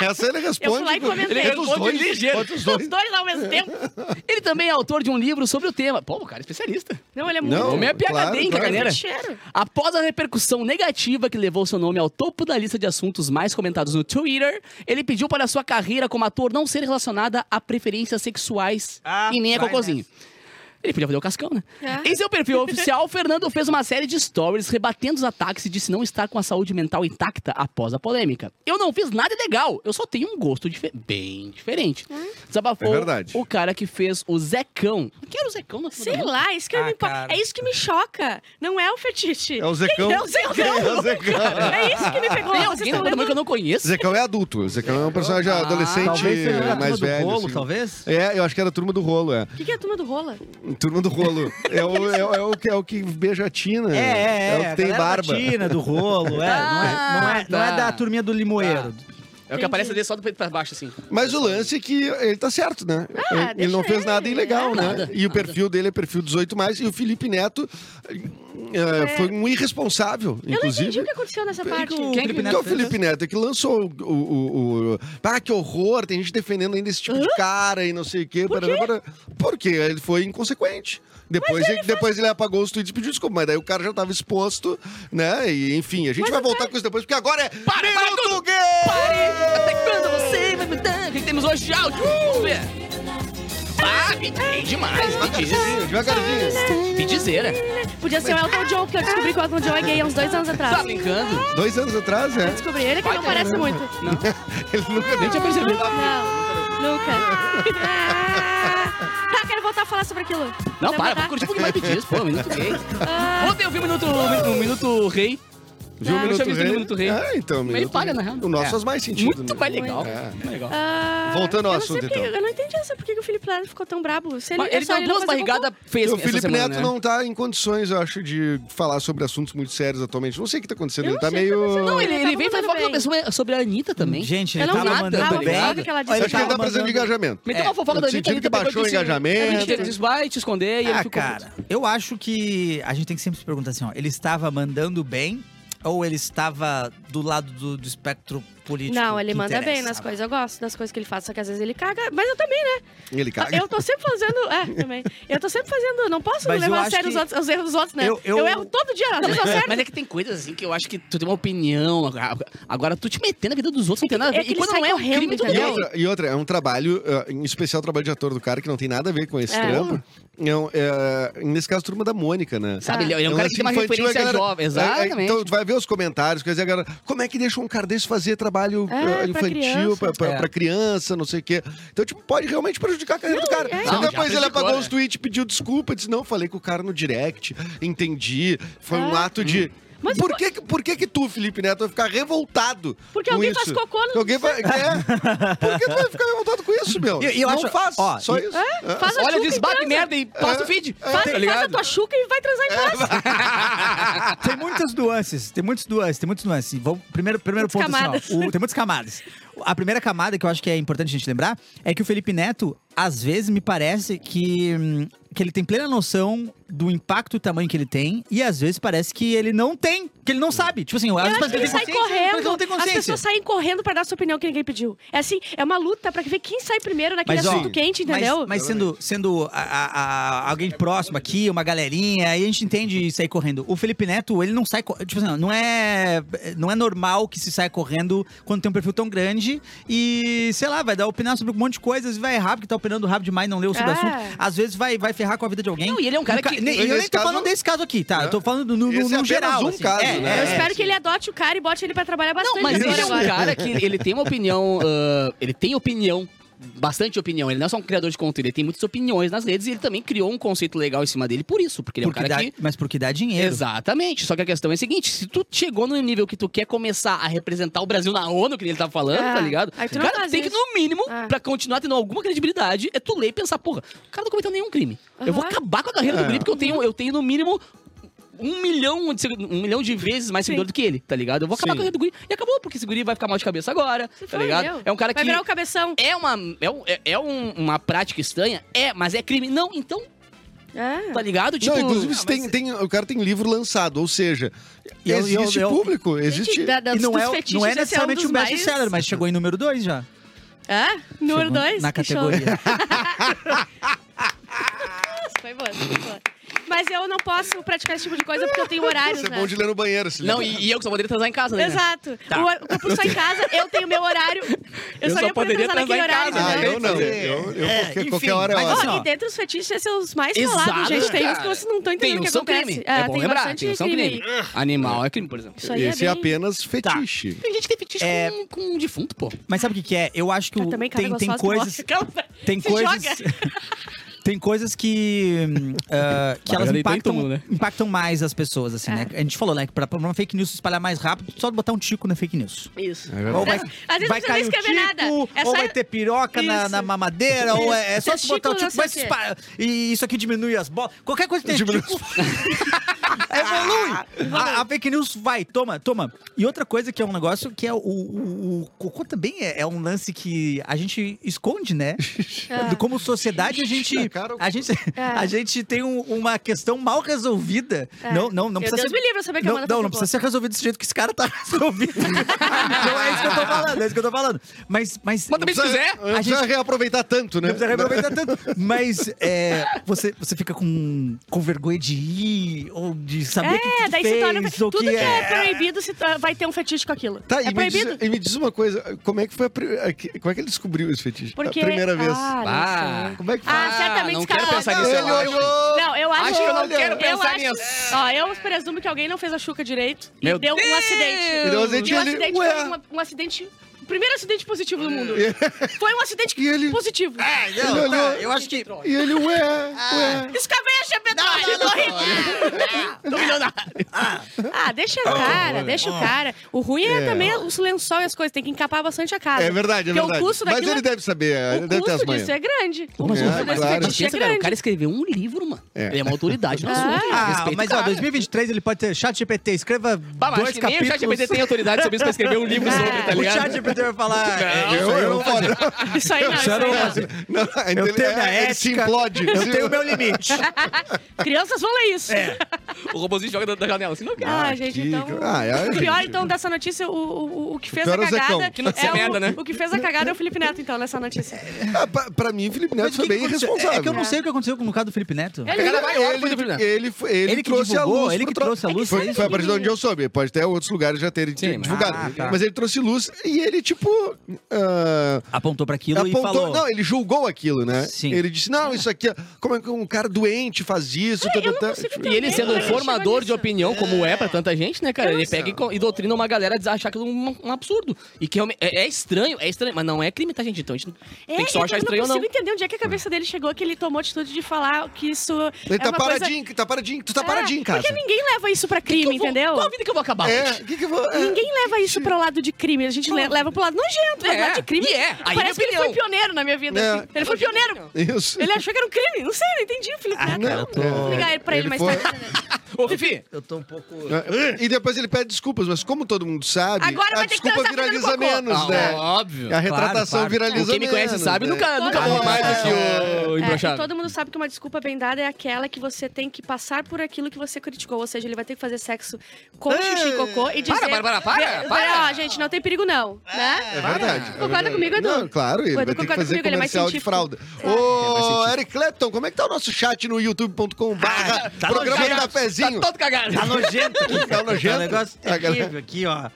Essa ele responde. Eu fui lá e comentei. Ele responde dois, ligeiro. Os dois. dois ao mesmo tempo. Ele também é autor de um livro sobre o tema. Pô, o cara é especialista. Não, ele é muito... Não, O homem é PhD claro, em claro. Após a repercussão negativa que levou seu nome ao topo da lista de assuntos mais comentados no Twitter, ele pediu para sua carreira como ator não ser relacionada a preferências sexuais Ah, e nem a cocôzinho. Ele podia fazer o cascão, né? É. Em seu perfil oficial, Fernando fez uma série de stories rebatendo os ataques e disse não estar com a saúde mental intacta após a polêmica. Eu não fiz nada ilegal, eu só tenho um gosto dife- bem diferente. Desabafou É verdade. o cara que fez o Zecão. Quem era o Zecão na Sei lá, isso que Ah, me é isso que me choca. Não é o fetiche. É o Zecão. Quem é o Zecão? É o Zecão. É isso que me pegou. Tem Vocês alguém estão na que eu não conheço? Zecão é adulto. Zecão é um personagem Ah, adolescente Talvez seja a turma mais do velho. bolo, assim. talvez. É, eu acho que era a turma do rolo, é. O que, que é a turma do rola? Turma do rolo. É o, é, o- é o, que, é o que beija a Tina. É, é, é. o que tem a galera barba. da Tina, do rolo, é. não, é, não, é não é tá. da turminha do limoeiro. É o que aparece ali só do peito pra baixo, assim. Mas o lance é que ele tá certo, né? Ah, ele, não fez ele. nada ilegal, É. né? Nada, e o perfil dele é perfil 18 mais e o Felipe Neto eh, foi um irresponsável, Eu não inclusive. entendi o que aconteceu nessa parte. o Quem Felipe Que é Neto o Felipe Neto que lançou o, o, o, o- Ah, que horror, tem gente defendendo ainda esse tipo de cara e não sei o quê. Por parará. Porque ele foi inconsequente. Depois, ele, depois ele apagou os tweets e pediu desculpa, mas daí o cara já tava exposto, né? E enfim, a gente Mas vai voltar cara- com isso depois, porque agora é Para, para tudo! Gay! Pare! Até quando você vai mudar? O que temos hoje de áudio? Vamos ver. Ah, pedi demais, pedi. Devagarzinho. Pedizeira. Podia ser o Elton John, porque eu descobri que o Elton John é gay há uns dois anos Tá atrás. brincando? Dois anos atrás, é. Descobri ele que não parece muito. Não, Ele nunca nem tinha percebido. Não, nunca. Quero voltar a falar sobre aquilo. Não, Quero para, vamos curtir um pouquinho mais pedis. Pô, Minuto Gay. Ah, Ontem eu vi o Minuto, o Minuto Rei. Viu o Ah, Minuto eu ver Rei? o Minuto Rei. Ah, então, Mas ele Minuto paga, na real. O nosso É. faz mais sentido. Muito né? mais legal. É. Mais legal. ah, Voltando ao assunto, porque- então. Eu não entendi essa, por que o Felipe Neto ficou tão brabo. Se ele, Mas é ele só deu duas barrigadas feias O essa Felipe semana, Neto né? não tá em condições, eu acho, de falar sobre assuntos muito sérios atualmente. Não sei o que tá acontecendo. Eu ele tá o tá meio. Não, ele, Ele ele tava veio fofoca sobre, sobre a Anitta também. Gente, Eu ele não tava mandando eu bem. Acho que ele tá precisando de engajamento. Meteu É, uma fofoca da Anitta, que baixou depois o engajamento. Disse, vai te esconder e ele Ah, ficou... cara, eu acho que a gente tem que sempre se perguntar assim, ó, ele estava mandando bem ou ele estava do lado do, do espectro político? Não, ele que manda bem nas coisas. Eu gosto das coisas que ele faz, só que às vezes ele caga. Mas eu também, né? Ele caga. Eu tô sempre fazendo. É, também. Eu tô sempre fazendo. Não posso Mas levar a sério os, que- outros- os erros dos outros, né? Eu- Eu, eu- erro todo dia, às vezes eu Mas, acerto. mas é que tem coisas assim que eu acho que tu tem uma opinião. Agora- Agora, tu te meter na vida dos outros não tem nada a é ver. que E quando não sai é um crime, tu E outra, e outra, é um trabalho, eh, em especial o trabalho de ator do cara, que não tem nada a ver com esse É. trampo. É, um- é, nesse caso, turma da Mônica, né? Sabe, ele, ele é um É cara que tem uma infantil, referência galera- jovem. é, é, Exatamente. então, tu vai ver os comentários, quer dizer, a galera, como é que deixa um cara desse fazer trabalho É, eh, pra infantil criança. pra, pra- É. pra criança, não sei o quê. Então, tipo, pode realmente prejudicar a carreira do cara. é. Não, depois ele apagou né? os tweets, pediu desculpa, disse, não, falei com o cara no direct, entendi. Foi um É. ato de... Mas por, que, que- por que que tu, Felipe Neto, vai ficar revoltado Porque com alguém isso? faz cocô no- alguém vai... É. Por que tu vai ficar revoltado com isso, meu? E- e eu não acho- faz, ó, só e- isso. É, É. faz a Olha, e transa. merda e passa o feed. Faz, tá faz a tua chuca e vai transar em paz. Tem muitas nuances, tem muitas nuances, tem muitas nuances. Vamos, primeiro primeiro Muitas ponto, assim, ó, o- tem muitas camadas. A primeira camada que eu acho que é importante a gente lembrar é que o Felipe Neto, às vezes, me parece que, hum, que ele tem plena noção do impacto e tamanho que ele tem, e às vezes parece que ele não tem, que ele não sabe. Tipo assim, às vezes parece que ele sai correndo. não tem As consciência. pessoas saem correndo pra dar sua opinião que ninguém pediu. É assim, é uma luta pra ver quem sai primeiro naquele Mas, ó, assunto quente, entendeu? Mas, mas sendo, sendo a- a- a- alguém próximo aqui, uma galerinha, aí a gente entende sair correndo. O Felipe Neto, ele não sai. Tipo assim, não é, não é normal que se saia correndo quando tem um perfil tão grande e, sei lá, vai dar opinião sobre um monte de coisas e vai errar porque tá opinando rápido demais, não leu sobre o É. assunto. Às vezes vai, vai ferrar com a vida de alguém. Não, e ele é um cara que- nem- eu nem tô caso- falando desse caso aqui, tá? Eu tô falando no, no, Esse é no geral. um assim. caso, É, né? Eu é, espero é. que ele adote o cara e bote ele pra trabalhar bastante. Não, mas ele é um cara que ele tem uma opinião. ah, ele tem opinião. Bastante opinião. Ele não é só um criador de conteúdo, ele tem muitas opiniões nas redes e ele também criou um conceito legal em cima dele por isso, porque ele é um Porque cara dá- que. Mas porque dá dinheiro. Exatamente. Só que a questão é a seguinte: se tu chegou no nível que tu quer começar a representar o Brasil na ONU, que ele tá falando, Ah, tá ligado? aí tu não cara, tem que, isso. no mínimo, Ah. pra continuar tendo alguma credibilidade, é tu ler e pensar, porra, o cara não cometeu nenhum crime. Eu vou acabar com a carreira do É. Guri, porque eu tenho, eu tenho, no mínimo. Um milhão de, um milhão de vezes mais seguidor do que ele, tá ligado? Eu vou acabar Sim. com a do guri. E acabou, porque esse guri vai ficar mal de cabeça agora, tá foi, ligado? É um cara Vai que. virar o cabeção. É uma, é, um- é- é um- uma prática estranha? É, mas é crime. Não, então, É. tá ligado? Tipo. não, inclusive Ah, tem, tem, o cara tem livro lançado, ou seja, E eu- existe eu- eu- público, existe... Gente, da- da- E não é, não é um necessariamente dos um best-seller, mais- mas chegou em número 2 já. É? Número Chegou 2? Na categoria. Foi boa, foi boa. Mas eu não posso praticar esse tipo de coisa porque eu tenho horários, Isso é né? bom de ler no banheiro, se Não, e, e eu que só poderia transar em casa, né? Exato. Tá. O, o Capu só em casa, eu tenho meu horário. Eu, Eu só, só ia poder poderia transar naquele horário, casa, Ah, né? eu não. fazer- Eu, eu É, qualquer, enfim, qualquer hora é mas hora. assim, ó, E dentre os fetiches, esses são os mais Exato, falados, gente. Tem uns cara. que vocês não estão Tem entendendo o uns que são acontece. crime. É bom tem lembrar, bastante tem uns são crime. Animal é crime, por exemplo. Isso aí Esse é é bem... apenas fetiche. Tem gente que tem fetiche É. com, com um defunto, pô. Mas sabe o que, que é? Eu acho que o- também, cara, tem, tem gostosa que coisas. morre. Aquela- Tem se coisas. joga. tem coisas que. ah, que elas impactam, túmulo, né? impactam mais as pessoas, assim, É. né? A gente falou, né? Que pra, pra uma fake news se espalhar mais rápido, só botar um tico na fake news. Isso. É Ou vai, Às vezes não vai cair nada. tico, É ou vai ter piroca na, Isso. na mamadeira, ou é, é só Isso. tu botar o Testículo tico, vai se espalhar. E isso aqui diminui as bolas. Qualquer coisa que tem Diminui tico, evolui. A, a fake news vai, toma, toma. E outra coisa que é um negócio que é o, o, o cocô também é, é um lance que a gente esconde, né? É. Como sociedade, a gente, Cara, a gente, É. a gente tem um- uma questão mal resolvida. É. Não, não, não precisa Deus ser... me livre saber que a não, não, não cocô. precisa ser resolvido desse jeito que esse cara tá resolvido. não é isso que eu tô falando, é isso que eu tô falando. Mas, mas, Mas também se quiser. Não precisa reaproveitar tanto, né? não precisa reaproveitar tanto. Mas é, você, você fica com, com vergonha de ir, ou de saber o que, que É, tu daí fez, se torna. ou Tudo que que é, é... proibido se vai ter um fetiche com aquilo. Tá, é e, me diz, proibido. e me diz uma coisa, como é que foi a, a- como é que ele descobriu esse fetiche? Porque... A primeira vez. Ah, não Ah. Como é que foi? Ah, certamente não quero pensar nisso, ele olhou. Não, eu acho, Acho que eu não quero pensar acho- nisso. Ó, eu presumo que alguém não fez a chuca direito e Meu deu um Deus! acidente. Deu um acidente E o e ele, acidente foi uma- um acidente. O primeiro acidente positivo do mundo. Foi um acidente E ele- positivo. Ele Não, olhou. tá, eu acho que... E ele, ué, ué. Escavecha, petróleo! Tô milionário. Ah, deixa o cara, deixa o cara. O ruim é, É. também o lençol e as coisas. Tem que encapar bastante a casa. É verdade, é Porque verdade. o custo Mas daquilo... ele deve saber, ele o deve ter as custo manhas. disso é grande. Mas É, o claro. mas Fetiche pensa, é cara, o grande. cara escreveu um livro, mano. É. Ele é uma autoridade no Ah. assunto. Ah, Respeita mas o ó, cara. 2023 ele pode ter chat GPT, escreva Bah, mas dois acho que nem o capítulos. chat GPT tem autoridade sobre isso pra escrever um livro É. sobre, tá O ligado? chat GPT vai falar... é, Não, isso Eu, aí eu, foda. Isso aí não, isso Isso aí não não. Não, Eu tenho minha é, ele se ética, implode. Eu tenho o meu limite. Crianças vão ler isso. O robôzinho joga da, da janela, assim, não quer. Ah, gente, que- então. Ah, é, o pior, então, dessa notícia, o, o, o que fez a é o Zecão. cagada. Que notícia é o, merda, né? O que fez a cagada é o Felipe Neto, então, nessa notícia. Ah, pra, pra mim, Felipe Neto o foi bem irresponsável. É que eu não sei o que aconteceu com o caso do Felipe Neto. Ele- ele, ele, ele, Ele trouxe a luz. ele que trouxe a luz, Foi, é foi a partir de onde eu soube. Pode até outros lugares já terem divulgado. Ah, tá. Mas ele trouxe luz e ele, tipo. ah, Apontou pra aquilo e apontou, falou... não, ele julgou aquilo, né? Sim. Ele disse: não, isso aqui, como é que um cara doente faz isso? tá, eu tá, não tá. consigo E ele sendo é que ele formador de opinião, como é pra tanta gente, né, cara? Eu não Ele pega e, e doutrina uma galera a achar aquilo um, um absurdo. E que é, é estranho, é estranho, mas não é crime, tá, gente? Então a gente É, tem que só eu achar não estranho ou não. consigo entender onde é que a cabeça dele chegou, que ele tomou atitude de falar que isso Ele é tá uma coisa... paradinho, tá paradinho, tu tá É, paradinho em casa. Porque ninguém leva isso pra Que que crime, eu vou- entendeu? Qual a vida que eu vou acabar É, que que eu vou. é. Ninguém leva isso pro lado de crime. A gente le- leva pro lado nojento, mas É, lado de crime. e é. Aí Parece que ele foi pioneiro na minha vida. É. assim. Ele foi pioneiro. Isso. Ele achou que era um crime. Não sei, não entendi, Felipe Ah, cara, tô- Vou ligar ele pra ele, Ele mais foi- tarde. Fifi, Eu tô um pouco... E depois ele pede desculpas, mas como todo mundo sabe, Agora a vai ter que desculpa transar fazendo viraliza cocô. menos, ah, né? óbvio. A retratação claro. viraliza Quem me conhece menos, sabe, né? nunca, nunca Todo mundo mais do que o É, e embroxado. todo mundo sabe que uma desculpa bem dada é aquela que você tem que passar por aquilo que você criticou. Ou seja, ele vai ter que fazer sexo com xixi e cocô e dizer... Para, Bárbara, para, Vê- para. Ó, gente, não tem perigo não, né? É verdade. Concorda é verdade. comigo, Edu? Não, claro, ele vai ter que concorda fazer comigo, ele é mais comercial de científico. fralda. É, Ô. Eric Clapton, como é que tá o nosso chat no youtube.com barra Tá programa cafezinho? Tá todo cagado. Tá nojento aqui. Tá nojento? Um negócio galera- terrível aqui, ó.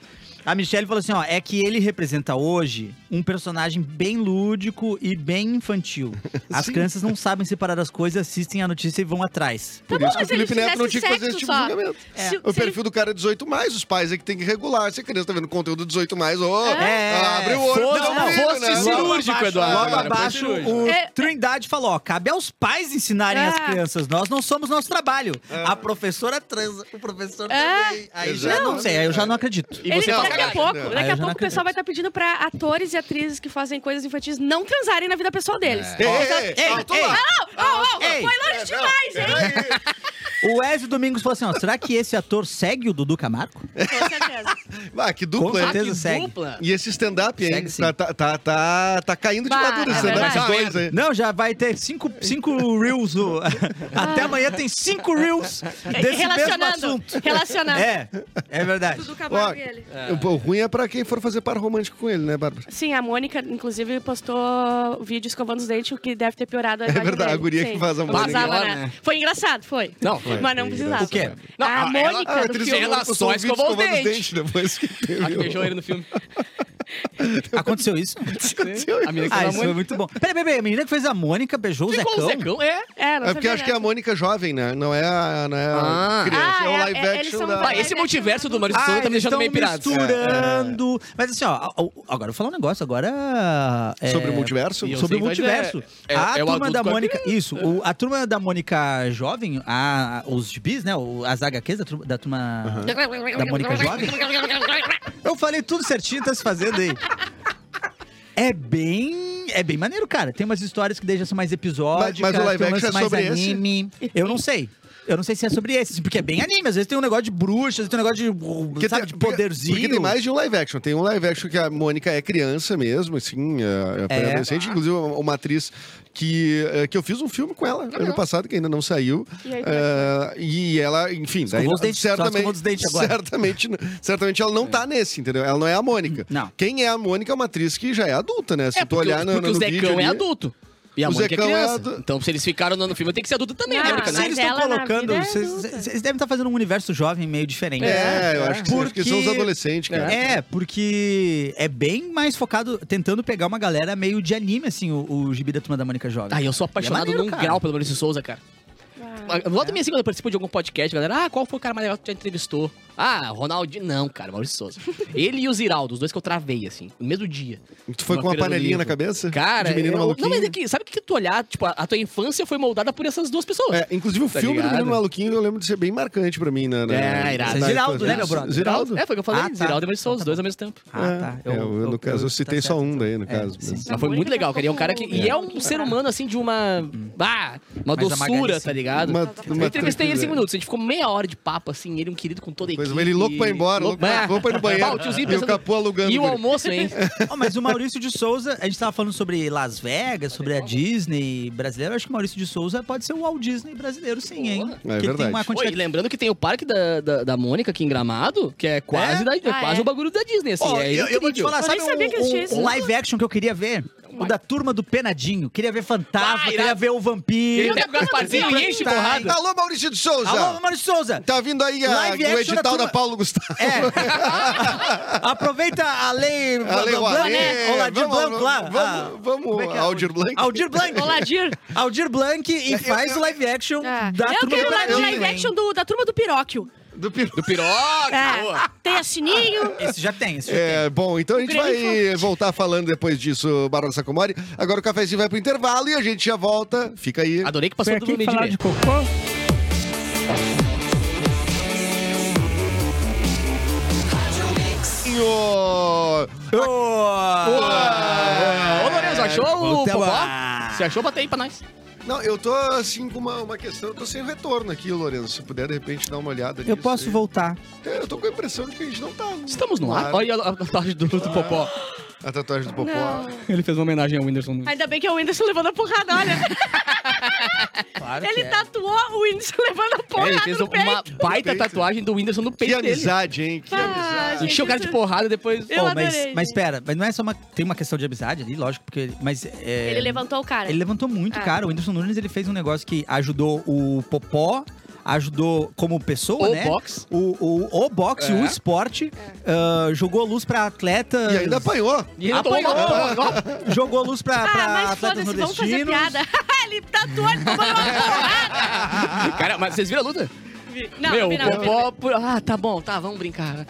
A Michelle falou assim, ó, é que ele representa hoje um personagem bem lúdico e bem infantil. As Sim. crianças não sabem separar as coisas, assistem a notícia e vão atrás. Por bom, isso que o mas se ele Felipe Neto não tinha fizesse que fazer esse tipo de julgamento. É. Se- O se ele- perfil do cara é 18 mais, os pais é que tem que regular. Se a criança tá vendo conteúdo 18 mais, ô, É. abre o olho Fosse- não, filho, fosse né? cirúrgico, abaixo, Eduardo, Logo agora, abaixo, foi cirúrgico. o É. Trindade falou, ó, cabe aos pais ensinarem É. as crianças. Nós não somos nosso trabalho. A professora transa, o professor É. também. Aí Exato. já não sei, aí eu já não acredito. E Ele você tá daqui a pouco, daqui a pouco o pessoal vai estar pedindo pra atores e atrizes que fazem coisas infantis não transarem na vida pessoal deles. Ei, ei, Ei, ei. Ei. foi longe demais, hein? O Wesley Domingos falou assim, ó, será que esse ator segue o Dudu Camargo? Com certeza. Ah, que Com dupla, hein? certeza que segue. dupla. E esse stand-up, hein? Segue sim. Tá, tá, tá, tá, tá caindo de Bah, madura esse é stand-up. verdade. esses dois aí. Não, já vai ter cinco, cinco reels. o- Até amanhã tem cinco reels desse mesmo Relacionando. assunto. Relacionando. É, é verdade. Tudo Ó, e ele. o- o ruim é pra quem for fazer par romântico com ele, né, Bárbara? Sim, a Mônica, inclusive, postou vídeo escovando os dentes, o que deve ter piorado a imagem verdade, a dele. guria que Sim. faz a Mônica. né? né? Foi engraçado, foi. Não, foi. Mas não precisava. O quê? Não, a ela- Mônica Ah, a do filme. ela só escovou os dentes. dentes depois que teve. A que beijou ele no filme. Aconteceu isso? A menina que Ah, fez a isso foi Mônica. muito bom. Peraí, peraí, a menina que fez a Mônica beijou o Ficou Zecão? o Zecão, é. É, não É porque eu acho que é a Mônica jovem, né? Não é a, não é a Ah. criança, Ah, é o é- live é- eles action são da... Ah, esse multiverso do Maurício Ah, Souza tá me eles deixando meio pirado. misturando. Mas assim, ó, ó, agora eu vou falar um negócio, agora... é, Sobre o multiverso? E eu Sobre o sei que vai multiverso. ser- é- a é o turma adulto da com a Mônica. Isso, o- a turma da Mônica jovem, a, os gibis, né? o- as HQs da, turma- da turma. Da Mônica Jovem? Eu falei tudo certinho, tá se fazendo É bem. É bem maneiro, cara. Tem umas histórias que deixam mais episódicas. Mas- mas o live action é mais sobre esse? anime. Eu não sei. Eu não sei se é sobre esse, assim, porque é bem anime. Às vezes tem um negócio de bruxas, tem um negócio de, Porque sabe, tem- de poderzinho. Porque tem mais de um live action. Tem um live action que a Mônica é criança mesmo, assim, é, é É. adolescente. Inclusive, uma, uma atriz que, é, que eu fiz um filme com ela ano passado, que ainda não saiu. E aí, É, e ela, enfim, Escovou os dentes, certamente, os dentes agora. certamente, certamente ela não tá nesse, entendeu? Ela não é a Mônica. Não. Quem é a Mônica é uma atriz que já é adulta, né? Se É, tu porque, olhar o- no, porque no, o no Zecão vídeo é adulto. E a O Mônica é Zecão é criança. Então, se eles ficaram no filme, tem que ser adulto também, a Não, Mônica, Se né? eles estão colocando. é Vocês adulta. vocês devem estar fazendo um universo jovem meio diferente. É, eu acho que, sim, acho que são os Porque- adolescentes, cara. É, porque é bem mais focado, tentando pegar uma galera meio de anime, assim, o, o gibi da turma da Mônica Jovem. Ah, eu sou apaixonado E é maneiro, num cara. grau pelo Maurício Souza, cara. Ah, Volta minha assim quando eu participo de algum podcast, galera. Ah, qual foi o cara mais legal que tu já entrevistou? Ah, Ronaldinho. Não, cara, Maurício Souza. Ele e o Ziraldo, os dois que eu travei, assim, no mesmo dia. Tu foi Numa com uma feira do panelinha na livro. cabeça? Cara, de menino eu- maluquinho? não, mas é que, sabe o que que tu olhar? Tipo, a, a tua infância foi moldada por essas duas pessoas. É, inclusive o Tá filme do ligado? Menino Maluquinho eu lembro de ser bem marcante pra mim. Na, na, É, irado. na Ziraldo, infância. né, meu brother? Ziraldo? É, foi o que eu falei. Ah, tá. Ziraldo e Maurício Souza, Então tá os dois ao mesmo tempo. Ah, tá. É, eu- no caso, eu citei tá só certo. um daí, no É, caso. sim. mas- Mas foi muito legal, cara. E é um cara que. E é um ser brava. humano, assim, de uma. Ah, uma doçura, tá ligado? Uma- eu entrevistei ele em tranquilidade. 5 minutos. A gente ficou meia hora de papo, assim. Ele, um querido com toda a Coisa, ele louco pra ir embora, louco pra, louco pra ir no banheiro. Ah, o tiozinho e o capô alugando. E o almoço, hein? Ó, mas o Maurício de Souza, a gente tava falando sobre Las Vegas, sobre a Disney brasileira. Eu acho que o Maurício de Souza pode ser o Walt Disney brasileiro, sim, hein? Porque É ele tem verdade. uma e quantidade. lembrando que tem o parque da, da, da Mônica aqui em Gramado, que é quase, É? da, é Ah, quase é? o bagulho da Disney, assim. Ó, é eu, eu vou te falar, Eu sabe nem sabia que existia um, isso. um live action que eu queria ver? O da turma do Penadinho. Queria ver Fantasma, Vai, queria irado. ver o Vampiro. Ele pega o Gasparzinho e enche porrada. Alô, Maurício de Souza! Alô, Maurício Souza! Tá vindo aí a- Live o action edital turma- Paulo Gustavo. É. Aproveita a lei, A Lei Blanc, Rouanet. né? O Aldir Vamos- Blanc lá. vamos- Ah, vamos- como é é? Aldir Blanc. Aldir Blanc. Oladir. Aldir Blanc e faz o live action Ah. da eu turma quero do live, Penadinho, live hein? action do- da turma do Piróquio. Do peru. Do piroca, É, tem a sininho. Esse já tem, esse já É, bom, então a gente vai voltar falando depois disso, Barão Sacomori. Agora o cafezinho vai pro intervalo e a gente já volta. Fica aí. Adorei que passou Foi tudo no meio falar de cocô? Ô, Ô, Lourenço, achou o popó? ah. Você achou? Bota aí pra nós. Não, eu tô assim com uma, uma questão, eu tô sem retorno aqui, Lourenço. Se puder, de repente, dar uma olhada Eu nisso posso aí. voltar. É, Eu tô com a impressão de que a gente não tá. Estamos no ar. ar. Olha a tatuagem do, do popó. A tatuagem do Popó. Não. Ele fez uma homenagem ao Whindersson. Nunes. Ainda bem que é o Whindersson levando a porrada, olha. Claro Ele é. tatuou o Whindersson levando a É, ele porrada fez no uma peito. baita peito. tatuagem do Whindersson no Que peito dele. amizade, hein? Que Ah, amizade. gente, Encheu o cara de porrada depois. Eu Pô, mas, adorei, mas gente. espera, mas não é só uma. Tem uma questão de amizade ali, lógico, porque. Mas. é, Ele levantou o cara. Ele levantou muito, Ah. cara. O Whindersson Nunes ele fez um negócio que ajudou o Popó, ajudou como pessoa, O né? box. O, o, o boxe, É. o esporte. ah, jogou luz pra atletas. E ainda apanhou. E tomou Apanhou. uma... Jogou luz pra, Ah, pra mas atletas foda-se, vamos fazer nordestinos. piada. ele tatuou, ele tomou uma porrada. Cara, mas vocês viram a luta? Não, Meu, não, o não, não, popó... por- Ah, tá bom, tá, vamos brincar.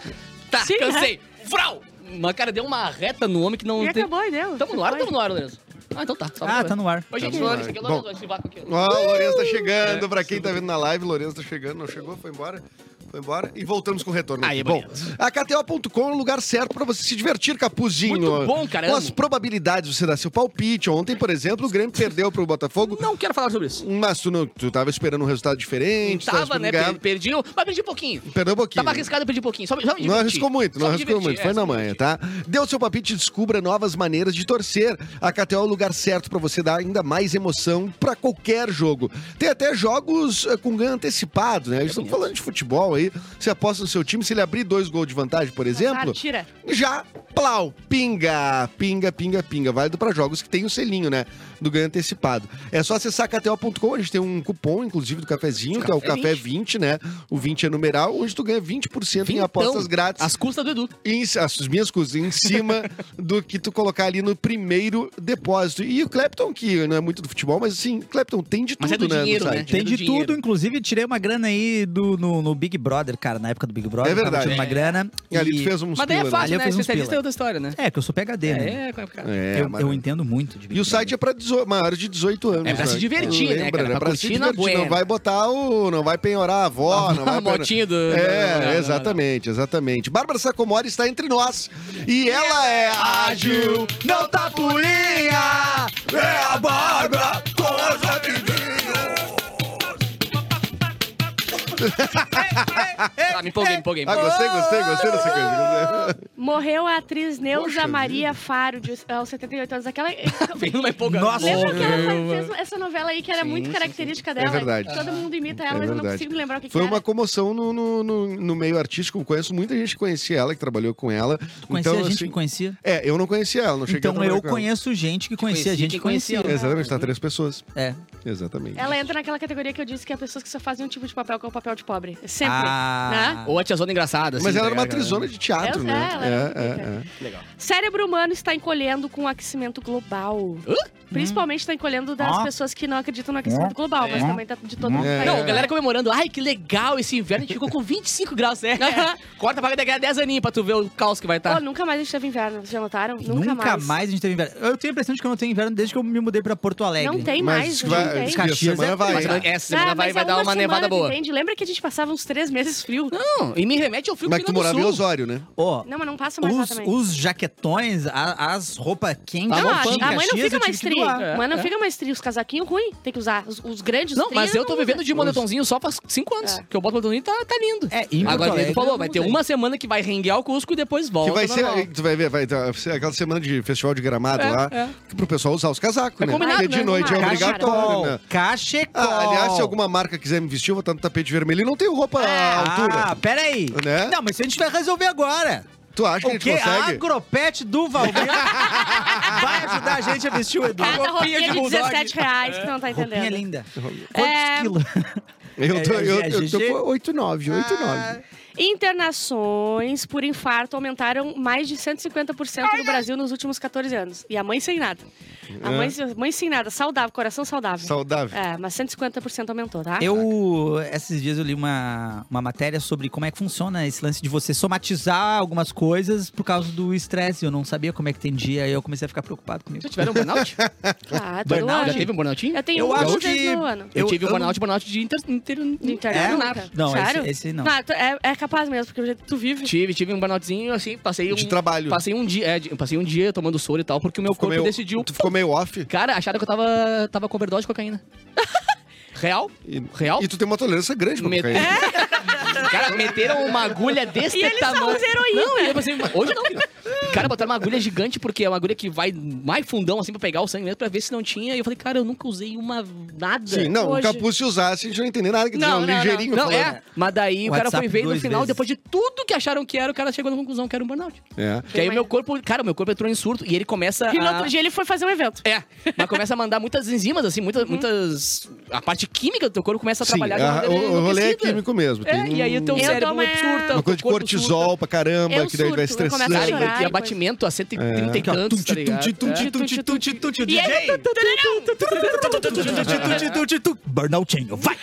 Tá, Sim, cansei. Vrau! Mas, cara, deu uma reta no homem que não E tem... acabou, e deu. Tamo no ar ou tamo no ar, Lourenço? Ah, então tá. Só Ah, tá no ar. Oi, gente, Tá no Lourenço, aqui é Bom. Aqui. Ó, o Lourenço tá chegando. Pra quem tá vendo na live, o Lourenço tá chegando. Não chegou? Foi embora? Foi embora e voltamos com o retorno. Aí, bom, a KTO.com é o lugar certo pra você se divertir, Capuzinho. Muito bom, cara, Com as probabilidades de você dar seu palpite. Ontem, por exemplo, o Grêmio perdeu pro Botafogo. Não quero falar sobre isso. Mas tu, não, tu tava esperando um resultado diferente. tava né? per- Perdi, mas perdi um pouquinho. Perdeu um pouquinho. Tava arriscado, perdi um pouquinho. Só, só. Não arriscou muito, não arriscou muito. Foi é, na manhã, tá? O seu palpite e descubra novas maneiras de torcer. A KTO é o lugar certo pra você dar ainda mais emoção pra qualquer jogo. Tem até jogos eh, com ganho antecipado, né? Estamos falando de futebol aí. Você aposta no seu time, se ele abrir dois gols de vantagem, por exemplo, tira. já, plau, pinga, pinga, pinga, pinga. Válido pra jogos que tem o selinho, né? Do ganho antecipado. É só acessar KTO.com, a gente tem um cupom, inclusive, do cafezinho, que é o Café Café 20, né? O 20 é numeral, onde tu ganha 20% em Vintão, apostas grátis. As custas do Edu. Em, as minhas custas, em cima do que tu colocar ali no primeiro depósito. E o Clapton, que não é muito do futebol, mas assim, Clapton tem de tudo, Mas é do né? dinheiro, no né? site. Tem do de dinheiro. tudo, inclusive tirei uma grana aí do, no, no Big Brother, cara, na época do Big Brother. É verdade. Tava tirando uma É. grana. E ali tu fez uns Mas daí é pila, né? fácil, Ali eu né? fiz uns Especialista pila. é outra história, né? É, que eu sou PHD, né? É, é, é. É, eu, mas- eu entendo muito de Big E o Brother. site é pra 18, maiores de 18 anos. É pra né? se divertir, né, Lembra, cara? É Pra se curtir na divertir. Não buena. vai botar o. Não vai penhorar a avó, não vai. A motinha do- É, não, não, não, exatamente, exatamente. Bárbara Sacomori está entre nós. E ela é ágil, não tá pulinha. É a Bárbara com as Ah, me empolguei, me empolguei. me Ah, gostei, gostei, gostei dessa coisa. Morreu a atriz Neuza Poxa Maria Faro, de, aos 78 anos. Aquela. Vem uma empolgação. Nossa. Lembra que ela fez essa novela aí que era Sim, muito sim, característica dela? verdade. Todo mundo imita ela, É mas eu não consigo lembrar o que, Foi que uma comoção no, no, no, no meio artístico. Eu conheço muita gente que conhecia ela, que trabalhou com ela. Tu conhecia então, a gente assim, que conhecia? É, eu não conhecia ela, não cheguei a Então eu conheço gente que conhecia a gente que conhecia. conhecia. Exatamente, tá três pessoas. É. Exatamente. Ela entra naquela categoria que eu disse que é pessoas que só fazem um tipo de papel, que é o papel de pobre. Sempre. Ah. Né? Ou a tiazona engraçada. Mas assim, ela tá era uma ligado? trizona de teatro, É, né? ela É, é, rica. é. Legal. Cérebro humano está encolhendo com o aquecimento global. Hã? Principalmente está encolhendo das Ó. pessoas que não acreditam no aquecimento global, mas É. também tá de todo mundo. É. tá Não, galera comemorando. Ai, que legal esse inverno. A gente ficou com 25 graus. É. Corta pra daqui a 10 aninhos pra tu ver o caos que vai estar. Oh, nunca mais a gente teve inverno, vocês já notaram? Nunca, Nunca, mais. mais. a gente teve inverno. Eu tenho a impressão de que eu não tenho inverno desde que eu me mudei pra Porto Alegre. Não tem Mas mais, vai- tem. essa Caxias semana é- vai. Mas né? essa semana Ah, vai, vai é dar uma semana, nevada boa. Entende? Lembra que a gente passava uns três meses frio? Não, e me remete ao frio Mas do que tu Grande morava em. Osório, né? Ó, Não, mas não passa mais lá os, também. os jaquetões, a- as roupas quentes. Não, a, em a mãe não Caxias, fica mais tive que tri. doar. É, Mãe não é. fica mais tri. Os casaquinhos ruins, tem que usar. Os, os grandes Não, mas eu tô vivendo de moletomzinho só faz 5 anos. É. Que eu boto moletomzinho e tá, tá lindo. É, Agora, ele falou, vai ter uma semana que vai renguear o Cusco e depois volta. Que vai ser, tu vai ver, vai ter aquela semana de festival de gramado É, lá, é. pro pessoal usar os casacos, É né? Porque de né? noite é obrigatório, né? Cachecol. Ah, aliás, se alguma marca quiser me vestir, eu vou estar no tapete vermelho e não tenho roupa à altura. Ah, peraí. Né? Não, mas isso a gente vai resolver agora. Tu acha que a O quê? gente A consegue? agropete do Valmir vai ajudar a gente a vestir o Edu. Cada roupinha de, bulldog. 17 reais, que não tá entendendo. Roupinha linda. Quantos É, quilos? Eu tô, É, eu, é, eu tô com 8,9, 8,9. Internações por infarto aumentaram mais de 150% no Brasil nos últimos 14 anos. E a mãe sem nada. A É. mãe, mãe sem nada, saudável, coração saudável. Saudável. É, mas 150% aumentou, tá? Eu, esses dias eu li uma, uma matéria sobre como é que funciona esse lance de você somatizar algumas coisas por causa do estresse. Eu não sabia como é que tendia e eu comecei a ficar preocupado comigo. Já tiveram um burnout? Ah, todo Burnout? ano. Já teve um burnoutinho? Eu tenho Eu um acho que- no ano. Eu, Eu- tive um burnout, burnout de inter... inter... De internet, É? Não, Sério? esse, esse não. tu- é, é capaz mesmo, porque o jeito que tu vive. Tive, tive um burnoutzinho, assim, passei um... De trabalho. Passei um dia, é, de- passei um dia tomando soro e tal, porque o meu corpo meio- decidiu... Tu ficou meio off. Cara, acharam que eu tava, tava com overdose de cocaína. Real? E, Real? e tu tem uma tolerância grande pra cocaína. Cara, meteram uma agulha desse E eles são tamanho. os heroína. Não, eu pensei, hoje não. Cara, botaram uma agulha gigante, porque é uma agulha que vai mais fundão, assim, pra pegar o sangue mesmo, pra ver se não tinha. E eu falei, cara, eu nunca usei uma nada. Sim, não, Hoje. o capuz se usasse, a gente não entender nada, que Não, um não, ligeirinho Não, falando. é. Mas daí o cara WhatsApp foi ver no final, vezes. depois de tudo que acharam que era, o cara chegou na conclusão que era um burnout. É. Que aí o meu corpo, cara, o meu corpo entrou em surto e ele começa E no a... outro dia ele foi fazer um evento. É, mas começa a mandar muitas enzimas, assim, muitas, Uhum. muitas... A parte química do teu corpo começa a Sim, trabalhar de a- o, o rolê é químico mesmo. É, tem e aí o teu Eu cérebro uma- surta, uma o coisa de cortisol surta. pra caramba, que daí vai estressando. E a e bateria batimento a 130 e tantos, tá ligado? É. E DJ. aí, Burnoutinho, vai!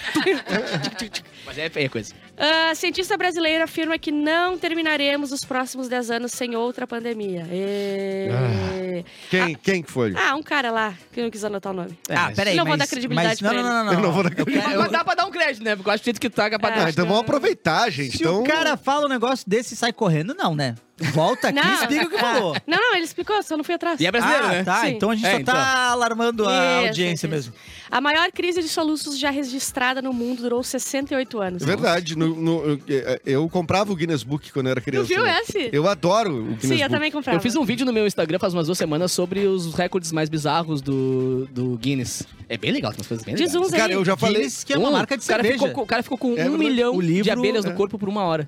Mas é feia a coisa. Ah, cientista brasileiro afirma que não terminaremos os próximos 10 anos sem outra pandemia. E... Quem, quem que foi? Ah, um cara lá, que eu não quis anotar o nome. Ah, peraí, Não vou mas- dar credibilidade mas, não, pra não, ele. não, não, Eu não vou dar Eu quero- Mas dá pra dar um crédito, né? Porque eu acho que o jeito que tá, é pra É. dar. Ah, então vamos aproveitar, gente. Se então... o cara fala um negócio desse e sai correndo, não, né? Volta aqui e Não. explica o que falou. Não, não, ele explicou, só não fui atrás. E é brasileiro, ah, né? tá. Sim. Então a gente É, só então. tá alarmando a Isso, audiência isso, mesmo. A maior crise de soluços já registrada no mundo durou 68 anos. É verdade. no- no- eu, eu comprava o Guinness Book quando eu era Tu criança. viu né? esse? Eu adoro o Guinness Sim, eu Book. também comprava. Eu fiz um vídeo no meu Instagram faz umas duas semanas sobre os recordes mais bizarros do, do Guinness. É bem legal, tem umas coisas bem Diz legais. uns aí. Cara, eu já falei. Guinness, que é uma Um, marca de o cara cerveja. ficou, com- o cara ficou com É um milhão livro, de abelhas é. no corpo por uma hora.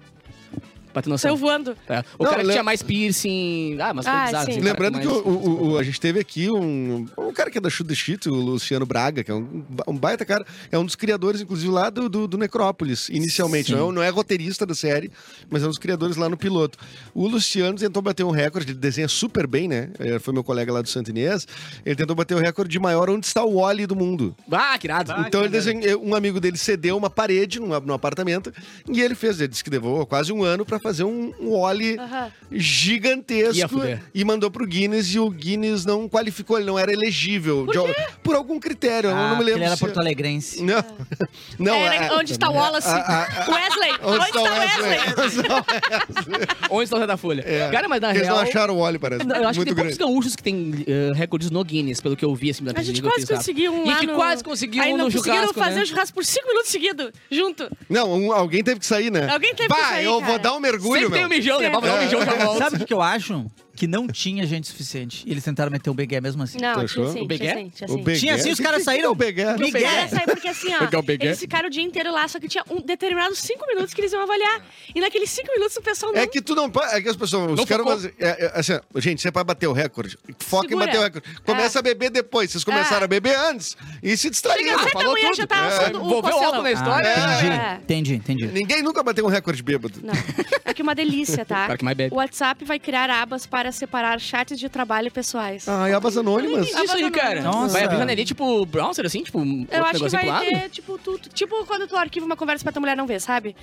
Pra ter noção. Saiu voando. É. O Não, cara que le- tinha mais piercing. Ah, mas Ah, coisas bizarras. sim. assim, Lembrando que mais- o, o- o- a gente teve aqui um, um cara que é da Chuta Chito, o Luciano Braga, que é um, um baita cara, é um dos criadores, inclusive, lá do, do, do Necrópolis, inicialmente. Não é, não é roteirista da série, mas é um dos criadores lá no piloto. O Luciano tentou bater um recorde, ele desenha super bem, né? Ele foi meu colega lá do Santo Inês. Ele tentou bater o recorde de maior onde está o Wally do mundo. Ah, que irado. Ah, Então que ele desenhou, um amigo dele cedeu uma parede num, num apartamento e ele fez, ele disse que levou quase um ano pra fazer um, um. Ia gigantesco e mandou pro Guinness e o Guinness não qualificou, ele não era elegível. de al- por algum critério, eu Ah, não me lembro. ele era se- porto-alegrense. Não, não Era- é- onde está o Wallace? a- Wesley! Onde, está o Wesley? Onde está o Rei da Folha? É. Cara, mas na Eles real... não acharam o Wally, parece. Não, eu acho Muito que tem poucos grande. gaúchos que têm eh, recordes no Guinness, pelo que eu vi assim da A gente quase eu conseguiu um E lá que no... quase conseguiu Aí um não no conseguiram fazer né? o churrasco por cinco minutos seguidos, junto. Não, um- alguém teve que sair, né? Alguém teve Bah, que sair, eu vou dar um mergulho, Sempre tem meu. um mijão, né? Sempre. Vamos dar um mijão já volta. Sabe o que eu acho? Que não tinha gente suficiente. E eles tentaram meter um Begué mesmo assim. Não, tinha sim, O Begué? tinha sim, tinha O sim. Begué? Tinha sim, os caras saíram. O Begué. Miguel. Os caras saíram porque assim, ó, o Begué. eles ficaram o dia inteiro lá, só que tinha um determinados cinco minutos que eles iam avaliar. E naqueles cinco minutos o pessoal não... É que tu não pode. É que as pessoas. Os caras. É, é, assim, gente, você é pra bater o recorde. Foca Segura. em bater o recorde. Começa a beber depois. Vocês começaram É. a beber antes e se distraíram. Chega da falou manhã, tudo. já tá É. o álcool na história. Ah, entendi, É. entendi, entendi. Ninguém nunca bateu um recorde bêbado. Não. É que uma delícia, tá? O WhatsApp vai criar abas para separar chats de trabalho pessoais. Ah, e abas anônimas. Isso aí, cara. Nossa. Vai abrir janelinha tipo browser, assim, tipo um Eu acho que vai ter, tipo, tu, tipo quando tu arquiva uma conversa pra tua mulher não ver, sabe?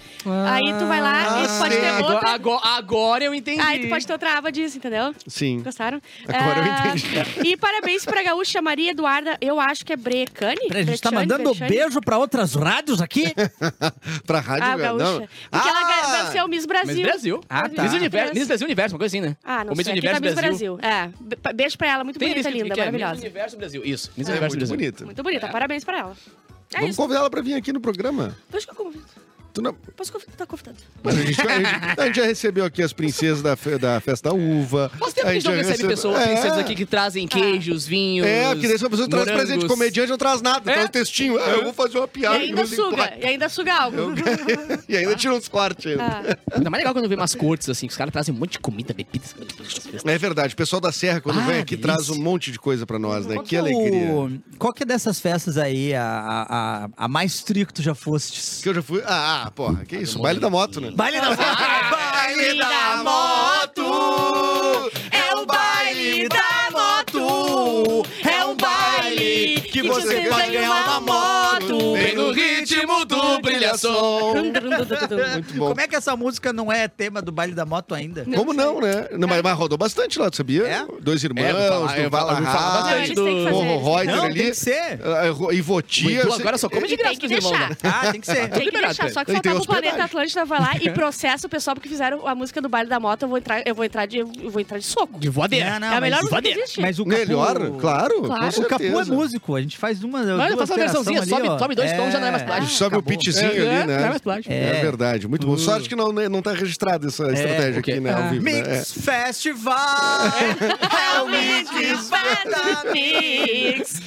Aí tu vai lá e tu pode sim. ter Agora, outra. agora, agora eu entendi. Aí tu pode ter outra aba disso, entendeu? Sim. Gostaram? Agora eu Ah, entendi. E parabéns pra gaúcha Maria Eduarda, eu acho que é Brecane. Peraí, a gente tá mandando Brechane? beijo pra outras rádios aqui? pra rádio. Ah, não. gaúcha. Porque ela Ah! venceu o Miss Brasil. Miss Brasil. Ah, tá. Miss Universo, Miss Brasil Universo, uma coisa assim, né? Ah, não Ou sei. Aqui Universo tá Miss Brasil. Brasil. É. Be- Beijo pra ela, muito Tem bonita, linda, que é Miss maravilhosa. Universo Brasil. Isso, Miss É Universo muito Brasil. bonita. Muito bonita, parabéns pra ela. É Vamos isso. convidar ela pra vir aqui no programa. Posso que eu convido? Tu não... Posso convidar? Tá convidado. Mas a, gente, a, gente, a gente já recebeu aqui as princesas da, fe- da festa da uva. Faz tempo que a gente não já recebe recebe- pessoas, É. princesas aqui que trazem queijos, vinhos. É, que daí se a pessoa traz presente, comediante não traz nada, É. traz um textinho. Ah, eu vou fazer uma E piada. que ainda suga. E ainda suga algo. e ainda tira uns cortes. ainda. Ah, Ainda mais legal quando vê umas cortes, assim, que os caras trazem um monte de comida, bebidas. É verdade, o pessoal da Serra, quando Ah, vem aqui, delícia. traz um monte de coisa pra nós, né? Qual Que é o- alegria. Qual que é dessas festas aí, a, a, a, a mais tri que tu já fostes? Que eu já fui. Ah, ah, porra, que isso? Baile da moto, né? Baile da Baile da moto, é o baile da moto, é um baile que você pode ganhar uma moto. Vem no ritmo do Muito bom. Como é que essa música não é tema do baile da moto ainda? Como não, né? Não, mas, mas rodou bastante lá, tu sabia? É? Dois irmãos, É, falar- eu do Valahar, bastante que do- fazer. o Reuter Não, ali. tem que ser. ah, Ivotia. Agora só come de graça tem que pros irmãos, deixar. né? Ah, tem que ser. Tem que deixar, só que faltava o. Planeta Atlântida vai lá e processa o pessoal porque fizeram a música do baile da moto. Eu vou entrar, eu vou entrar de, eu vou entrar de soco. De voadeira. Não, não, é a melhor música que existe. Mas o Capu... Melhor, claro. O Capu é músico, a gente faz uma. Duas faz uma versãozinha, sobe, dois tons, já não é mais plástico. Sobe o Acabou. É, ali, é, né? é mais plástico. É, É. verdade, muito bom. Sorte que não, não tá registrada essa estratégia o quê? aqui, né? Ao Ah. vivo, né? É. Mix Festival! É o Mix Mix.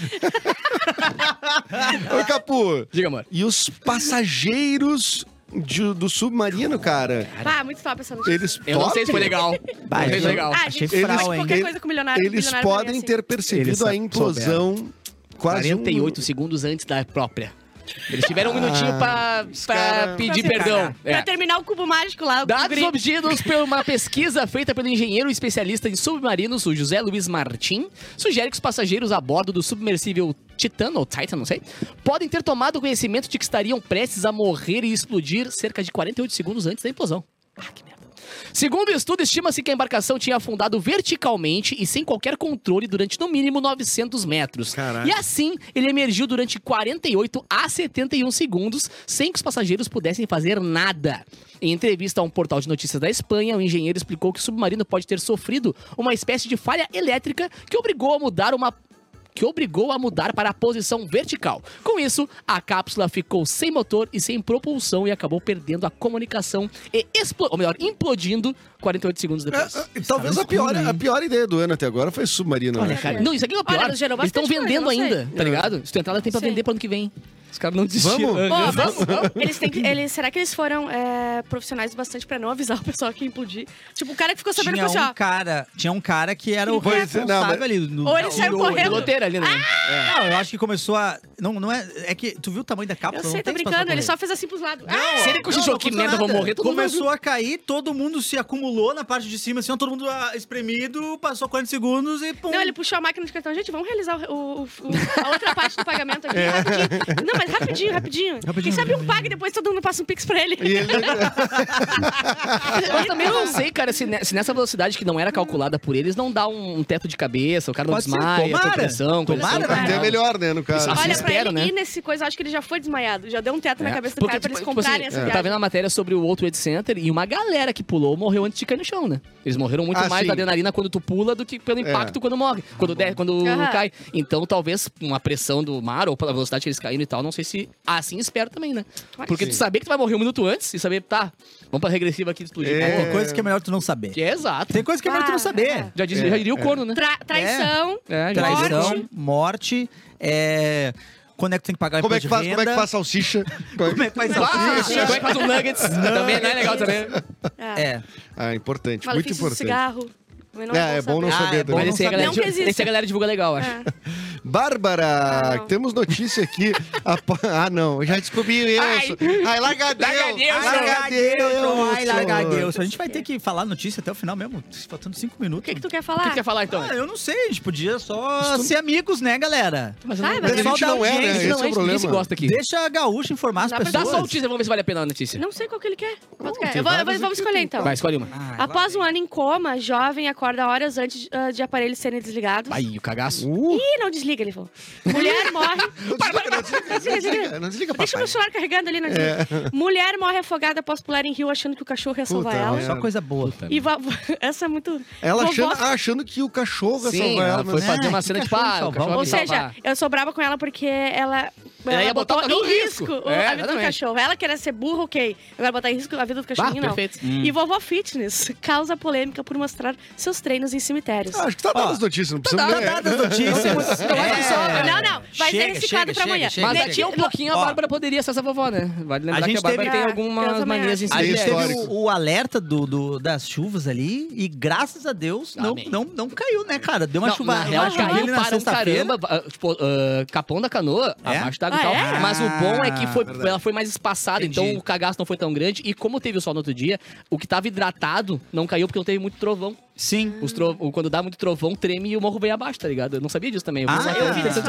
Ô, Capu, Diga, amor. e os passageiros de- do submarino, cara? Ah, muito top essa notícia. Eles Eu não sei se foi legal. Bah, não legal. Ah, Achei frau, faz hein? qualquer coisa com o milionário. Eles milionário mim, podem assim. ter percebido Eles a implosão quase 48 um... segundos antes da própria. Eles tiveram um minutinho pra, pra cara- pedir Pra perdão. É. Pra terminar o cubo mágico lá. o Dados obtidos por uma pesquisa feita pelo engenheiro especialista em submarinos, o José Luiz Martim, sugere que os passageiros a bordo do submersível Titan, ou Titan, não sei, podem ter tomado conhecimento de que estariam prestes a morrer e explodir cerca de 48 segundos antes da implosão. Ah, que. Segundo o estudo, estima-se que a embarcação tinha afundado verticalmente e sem qualquer controle durante no mínimo 900 metros. Caraca. E assim, ele emergiu durante 48 a 71 segundos, sem que os passageiros pudessem fazer nada. Em entrevista a um portal de notícias da Espanha, o engenheiro explicou que o submarino pode ter sofrido uma espécie de falha elétrica que obrigou a mudar uma que obrigou a mudar para a posição vertical. Com isso, a cápsula ficou sem motor e sem propulsão e acabou perdendo a comunicação e explo ou melhor, implodindo 48 segundos depois. É, é, talvez a pior, a pior ideia do ano até agora foi submarino. Olha, né? cara, não, isso aqui é o pior. Olha, Eles estão vendendo coisa, ainda, tá ligado? Se tu entrar, tem pra vender pro ano que vem. Os caras não desistiram. Vamos? Aham. mas eles têm que, eles, será que eles foram é, profissionais bastante pra não avisar o pessoal que ia implodir? Tipo, o cara que ficou sabendo Tinha assim, um cara, tinha um cara que era o Pois é, não, responsável mas- ali. No, Ou ele não, saiu o- correndo. Ali, né? Não, eu acho que começou a. Não, não é. É que. Tu viu o tamanho da cápsula? Eu sei, não tô que brincando, ele só fez assim pros lados. Ah, Se ele cochichou não que merda, vão nada. morrer, todo mundo Começou a cair, todo mundo se acumulou na parte de cima, assim, todo mundo ah, espremido, passou 40 segundos e pum. Não, ele puxou a máquina de cartão. Gente, vamos realizar o, o- o- a outra parte do pagamento aqui, rapidinho. Não, mas rapidinho, rapidinho. Quem sabe um paga e depois todo mundo passa um pix pra ele. E ele... Mas também não sei, cara, se, ne- se nessa velocidade que não era calculada por eles, não dá um, teto de cabeça, o cara não Pode desmaia, tomara. tem pressão, coisa Tomara, assim. né? Até melhor, né, no caso. Assim Olha, espero, pra né? ele ir nesse coisa, eu acho que ele já foi desmaiado. Já deu um teto na É. cabeça do Porque, cara pra tipo, eles tipo comprarem assim, essa tava viagem. vendo a matéria sobre o World Trade Center e uma galera que pulou morreu antes de cair no chão, né? Eles morreram muito Ah, mais sim. da adrenalina quando tu pula do que pelo impacto quando morre, quando, der, quando cai. Então, talvez uma pressão do mar ou pela velocidade que eles caíram e tal, não sei se assim espero também, né? Porque tu saber que tu vai morrer um minuto antes e saber, tá, vamos pra regressiva aqui explodir. É. Tem coisa que é melhor tu não saber. Que é exato. Tem coisa que é melhor tu não saber. é. Já, diz, já diria o corno, né? Tra- traição. É, já o Traição, corno. morte, é. Quando é que tu tem que pagar Como é que faz, como é que faz salsicha? Como é que faz Ah, salsicha? como é que faz um nuggets? também não é legal também. É. É. Ah, importante, muito Malefício do importante. cigarro. Não É, é bom não Ah, saber é bom também. Mas esse aí, a saber. galera, Não que existe. esse a galera divulga legal, acho. É. Bárbara, Não. temos notícia aqui. Ah, não, já descobri eu. Ai. Ai, largadeu. Largadeu, ai, largadeu. A gente vai ter que falar notícia até o final mesmo, faltando cinco O minutos. que, que tu quer O falar? que tu quer falar, então? Ah, eu não sei, a gente podia só ser amigos, né, galera? Mas Vai, não, mas a gente não é, né? audiência, Esse não, é o ninguém se problema. gosta aqui. Deixa a gaúcha informar as pra- Dá pessoas. só a notícia, vamos ver se vale a pena a notícia. Não sei qual que ele quer. Qual tu tem quer? Eu vou, eu vou- várias vamos escolher então. Vai, escolhe uma. Ah, Após um ano em coma, jovem acorda horas antes ah, de aparelhos serem desligados. Aí, o cagaço. Uh, Ih, não desliga, ele falou. Mulher morre. não desliga, não desliga, não desliga, não desliga, Deixa o meu celular carregando ali, não desliga. Mulher morre afogada após pular em rio achando que o cachorro ia salvar Puta ela. Só coisa boa. E va- essa é muito. Ela achando, ah, achando que o cachorro ia Sim, salvar ela ela. foi fazer Ah, uma cena tipo, cachorro ah, cachorro Ou seja, eu sou brava com ela porque ela. Ela ia botar o cachorro em risco risco. a É, vida do exatamente. cachorro. Ela queria ser burra, ok. Agora botar em risco a vida do cachorrinho, não. perfeito. E vovó Fitness causa polêmica por mostrar seus treinos em cemitérios. Ah, acho que tá dando as notícias, não precisa Tá nem- dado as notícias. É. Não, não. Vai Chega, ser reciclado pra amanhã. chega, Mas daqui a um pouquinho a. Bárbara poderia ser essa vovó, né? Vale lembrar A que a gente Bárbara teve- tem algumas manias em. A gente teve o, o alerta do, do- das chuvas ali e graças a Deus não, não, não caiu, né, cara? Deu uma Não, chuva, na real, caiu para um sexta-feira. caramba, ah, tipo, ah, Capão da Canoa, É? abaixo d'água e Ah, tal. é? Mas o bom é que foi, ela foi mais espaçada, então o cagaço não foi tão grande. E como teve o sol no outro dia, o que tava hidratado não caiu porque não teve muito trovão. Sim. Os tro- Quando dá muito trovão, treme e o morro veio abaixo, tá ligado? Eu não sabia disso também. Eu, Ah, eu eu vi isso,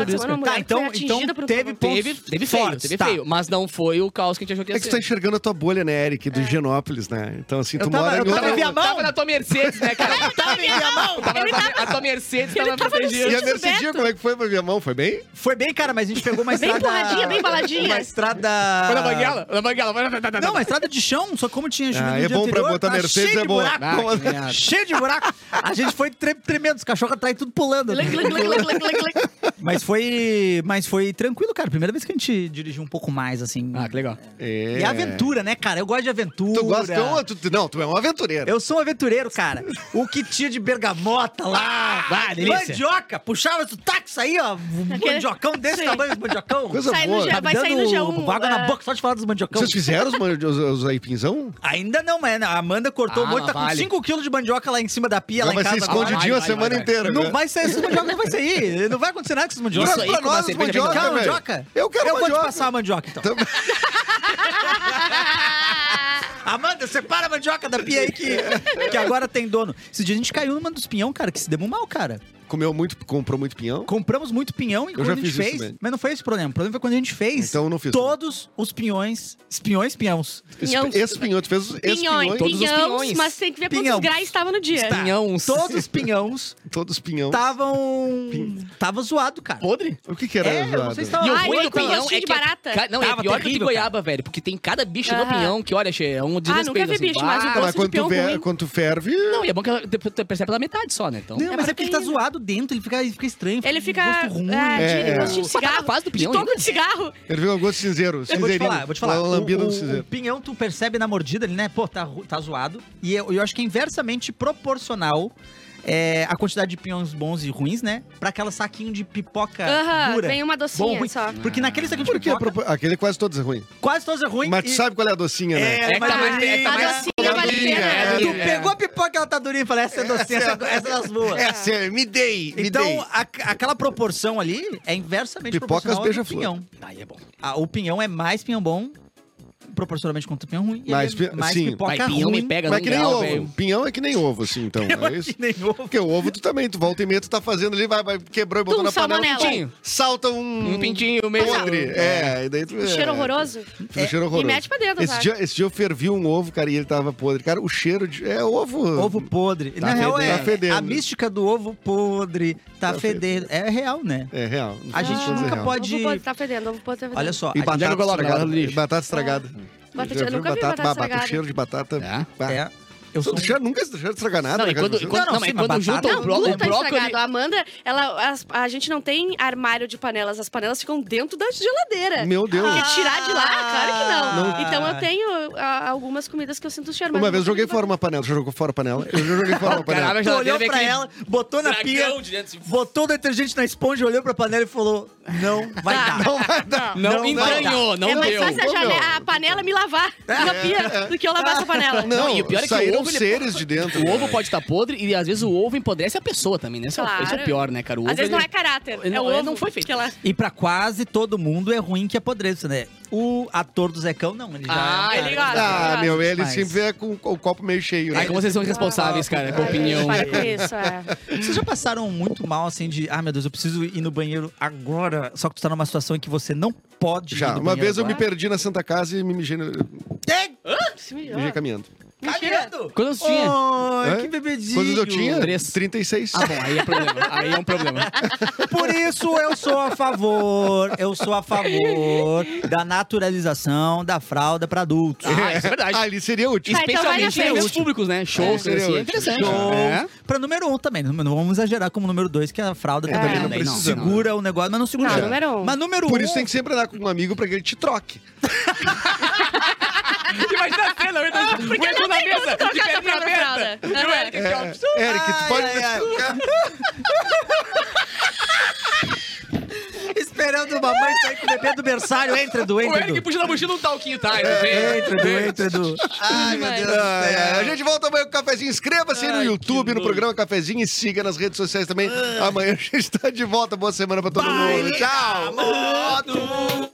Tá, então, então teve pontos Teve, teve feio, teve tá. feio. Mas não foi o caos que a gente achou que ia É que tu ser. tá enxergando a tua bolha, né, Eric, do Genópolis, né? Então, assim, tu Eu tava- mora eu tava outra- em Viamão. Tava na tua Mercedes, né, cara? Tava em Viamão. Tava na tua- a tua Mercedes tava tava protegida. E a Mercedinha, como é que foi pra minha mão? Foi bem? Foi bem, cara, mas a gente pegou uma Bem estrada... empurradinha, bem baladinha. Uma estrada... Foi na banguela? Na banguela. Não, uma estrada de chão, só como tinha chovido Ah, é bom pra botar tá Mercedes, é bom. cheio de buraco. A gente foi tre tremendo, os cachorros atrás tudo pulando. Mas foi, mas foi tranquilo, cara. Primeira vez que a gente dirigiu um pouco mais, assim. Ah, que legal. É. E aventura, né, cara? Eu gosto de aventura. Tu gosta? Então, tu, não, tu é um aventureiro. Eu sou um aventureiro, cara. O que tinha de bergamota lá. Ah, delícia. Mandioca. Puxava o táxi, saía um Aquele- mandiocão desse Sim. tamanho, mandiocão. Coisa Sai no boa. G- Tá vai sair no dando G1, água na é. boca só de falar dos mandiocão. Vocês fizeram os, os, os aipinzão? Ainda não, mas a Amanda cortou Ah, um monte, tá vale. com 5kg de mandioca lá em cima cima da pia lá Vai em ser casa. escondidinho Vai, a vai, semana vai, vai. inteira. Não né? vai ser esse mandioca, não vai sair. Não vai acontecer nada com esse mandioca. Isso aí pra nós mandioca, Quer mandioca? Eu quero Eu vou te mandioca. passar a mandioca, então. Amanda, separa a mandioca da pia aí que, que agora tem dono. Esse dia a gente caiu numa dos pinhão, cara, que se deu mal, cara. Comeu muito, comprou muito pinhão. Compramos muito pinhão e quando já a gente fiz isso fez. Mas não foi esse o problema. O problema foi quando a gente fez. Então eu não fiz Todos os pinhões. Espiões, pinhãos. Pinhões. Esse pinhão, tu fez os- esse Pinhões, pinhões. Todos os pinhões, pinhões. mas tem que ver quantos Pinhão. graus estavam no dia. Pinhões. Todos os pinhões Todos pinhão. estavam. Tava zoado, cara. Podre? O que que era É, eu não zoado? sei se tava- E o ruim do pinhão é de que é- barata. Ca- não, é Tava pior que o de terrível, goiaba, velho. Porque tem cada bicho no pinhão que, olha, é um Ah, desrespeito. nunca vi assim. bicho, mas o Ah, Tá, de quando tu, pinhão quando ferve... Não, e é bom que tu percebe pela metade só, né? Então. Não, mas é porque ele tá tem- dentro, ele fica, ele fica estranho. Ele fica. gosto ruim. É, de É. gostinho de Mas tá na cigarro. fase do de pinhão toco ainda. de cigarro. Ele viu um gosto de cinzeiro. Eu vou te falar, vou te falar. O, lambida o- no o cinzeiro. pinhão, tu percebe na mordida ali, né? Pô, tá, tá zoado. E eu, eu acho que é inversamente proporcional é, a quantidade de pinhões bons e ruins, né? Pra aquela saquinho de pipoca Aham, dura. vem uma Bom, docinha ruim. só. Porque naquele saquinho de Por que pipoca, aquele quase todos é ruim. quase todos é ruim. Mas tu e- sabe qual é a docinha, né? É, É que tá mais- é tá A mais- docinha vale a Lambinha, pena. é, Tu É. pegou a pipoca, ela tá durinha e falou, essa é docinha, essa, essa é das boas. Essa é, me dei, me Então, dei. a- aquela proporção ali é inversamente Pipocas proporcional ao pinhão. Aí é bom. Ah, o pinhão é mais pinhão bom, proporcionalmente contra o pinhão ruim. e Mais ele é mais sim. pipoca Vai, pinhão me ruim. pega Mas num que nem grau, ovo. velho. Pinhão é que nem ovo, assim, então. Pinhão É isso. que nem ovo. Porque o ovo tu também, tu volta e meia, tu tá fazendo ali, vai, vai quebrou e botou na panela. salmonela. tu Salta um... Um pintinho meio podre. É, e daí tu... Um é, cheiro horroroso. Um cheiro E horroroso. mete pra dentro, esse dia, esse dia eu fervi um ovo, cara, e ele tava podre. Cara, o cheiro de... É ovo. Ovo podre. Tá Na real, é Tá fedendo. a mística do ovo podre, tá, Tá fedendo. É real, né? É real. A gente nunca pode- Ovo pode tá fedendo, ovo pode tá fedendo. Olha só. E a- batata estragada. Batata estragada. Batata- eu nunca vi batata estragada. O cheiro de batata. É? bah. é, eu sou Já nunca já estragado nada. Não, e na casa quando, quando, Não, não, não, sim, quando junta Não, o, o tá. A Amanda, ela, as- a gente não tem armário de panelas. As panelas ficam dentro da geladeira. Meu Deus. Porque tirar de lá, claro que não. Não. Então eu tenho ah, algumas comidas que eu sinto cheiro. mas Uma eu vez nunca joguei fora uma panela. Já jogou fora a panela? Eu já joguei fora uma panela. Caralho, Tu olhou pra aquele ela, botou na pia, botou o detergente na esponja, olhou pra panela e falou: Não vai dar. Não vai dar. Não, Não vai entranhou, não é mais deu. fácil a, meu. a panela me lavar na pia do que eu lavar essa panela. Não, e o pior é que saíram o ovo, ele- seres de dentro. O ovo pode estar podre e às vezes o ovo empodrece a pessoa também, né? Esse, é, o- Claro. esse é o pior, né, cara? O Às ovo, vezes não ele- é caráter. Ele é o não- ele ovo não foi feito. ela- E pra quase todo mundo é ruim que apodreça, né? O ator do Zecão, não. Ele já Ah, é um ele gosta. Ah, meu, ele Mas- sempre é com o copo meio cheio, né? Ai, como vocês são irresponsáveis, cara, com a opinião. Isso, é. Vocês já passaram muito mal, assim, de... Ah, meu Deus, eu preciso ir no banheiro agora. Só que tu tá numa situação em que você não pode ir Já, no uma vez eu me agora. perdi na Santa Casa e me mijei, no- Se mijou. mijei caminhando. Caminhando? Quantos tinha? Oh, Hã? que bebedinho. Quando eu tinha? Três. 36. Ah, bom, aí é problema. Aí é um problema. Por isso eu sou a favor, eu sou a favor da naturalização da fralda pra adultos. Ah, isso é verdade. Ah, ali seria útil. Tá, então vai na Especialmente em frente. eventos públicos, né? Shows, seria assim, é útil. interessante. Shows. É. Pra número um também. Não vamos exagerar como número dois, que a fralda também não não precisamos. segura o negócio, mas não segura. Não, número um. Mas número Por um. isso tem que sempre andar com um amigo pra que ele te troque. Imagina a cena, eu tô Porque não tem como tu trocar de perna aberta. E o Eric aqui, ó. Eric, tu pode ai, me ai. Esperando uma mãe sair com o bebê do berçário. Entra, Edu, O entra, Eric Edu. puxa na mochila um talquinho, tá? Eu Entra, Edu, entra, Edu. Ai, meu Deus do céu. A gente volta amanhã com o cafezinho. Inscreva-se aí no YouTube, no programa Cafezinho e siga nas redes sociais também. Amanhã a gente tá de volta. Boa semana pra todo mundo. Tchau! da moto.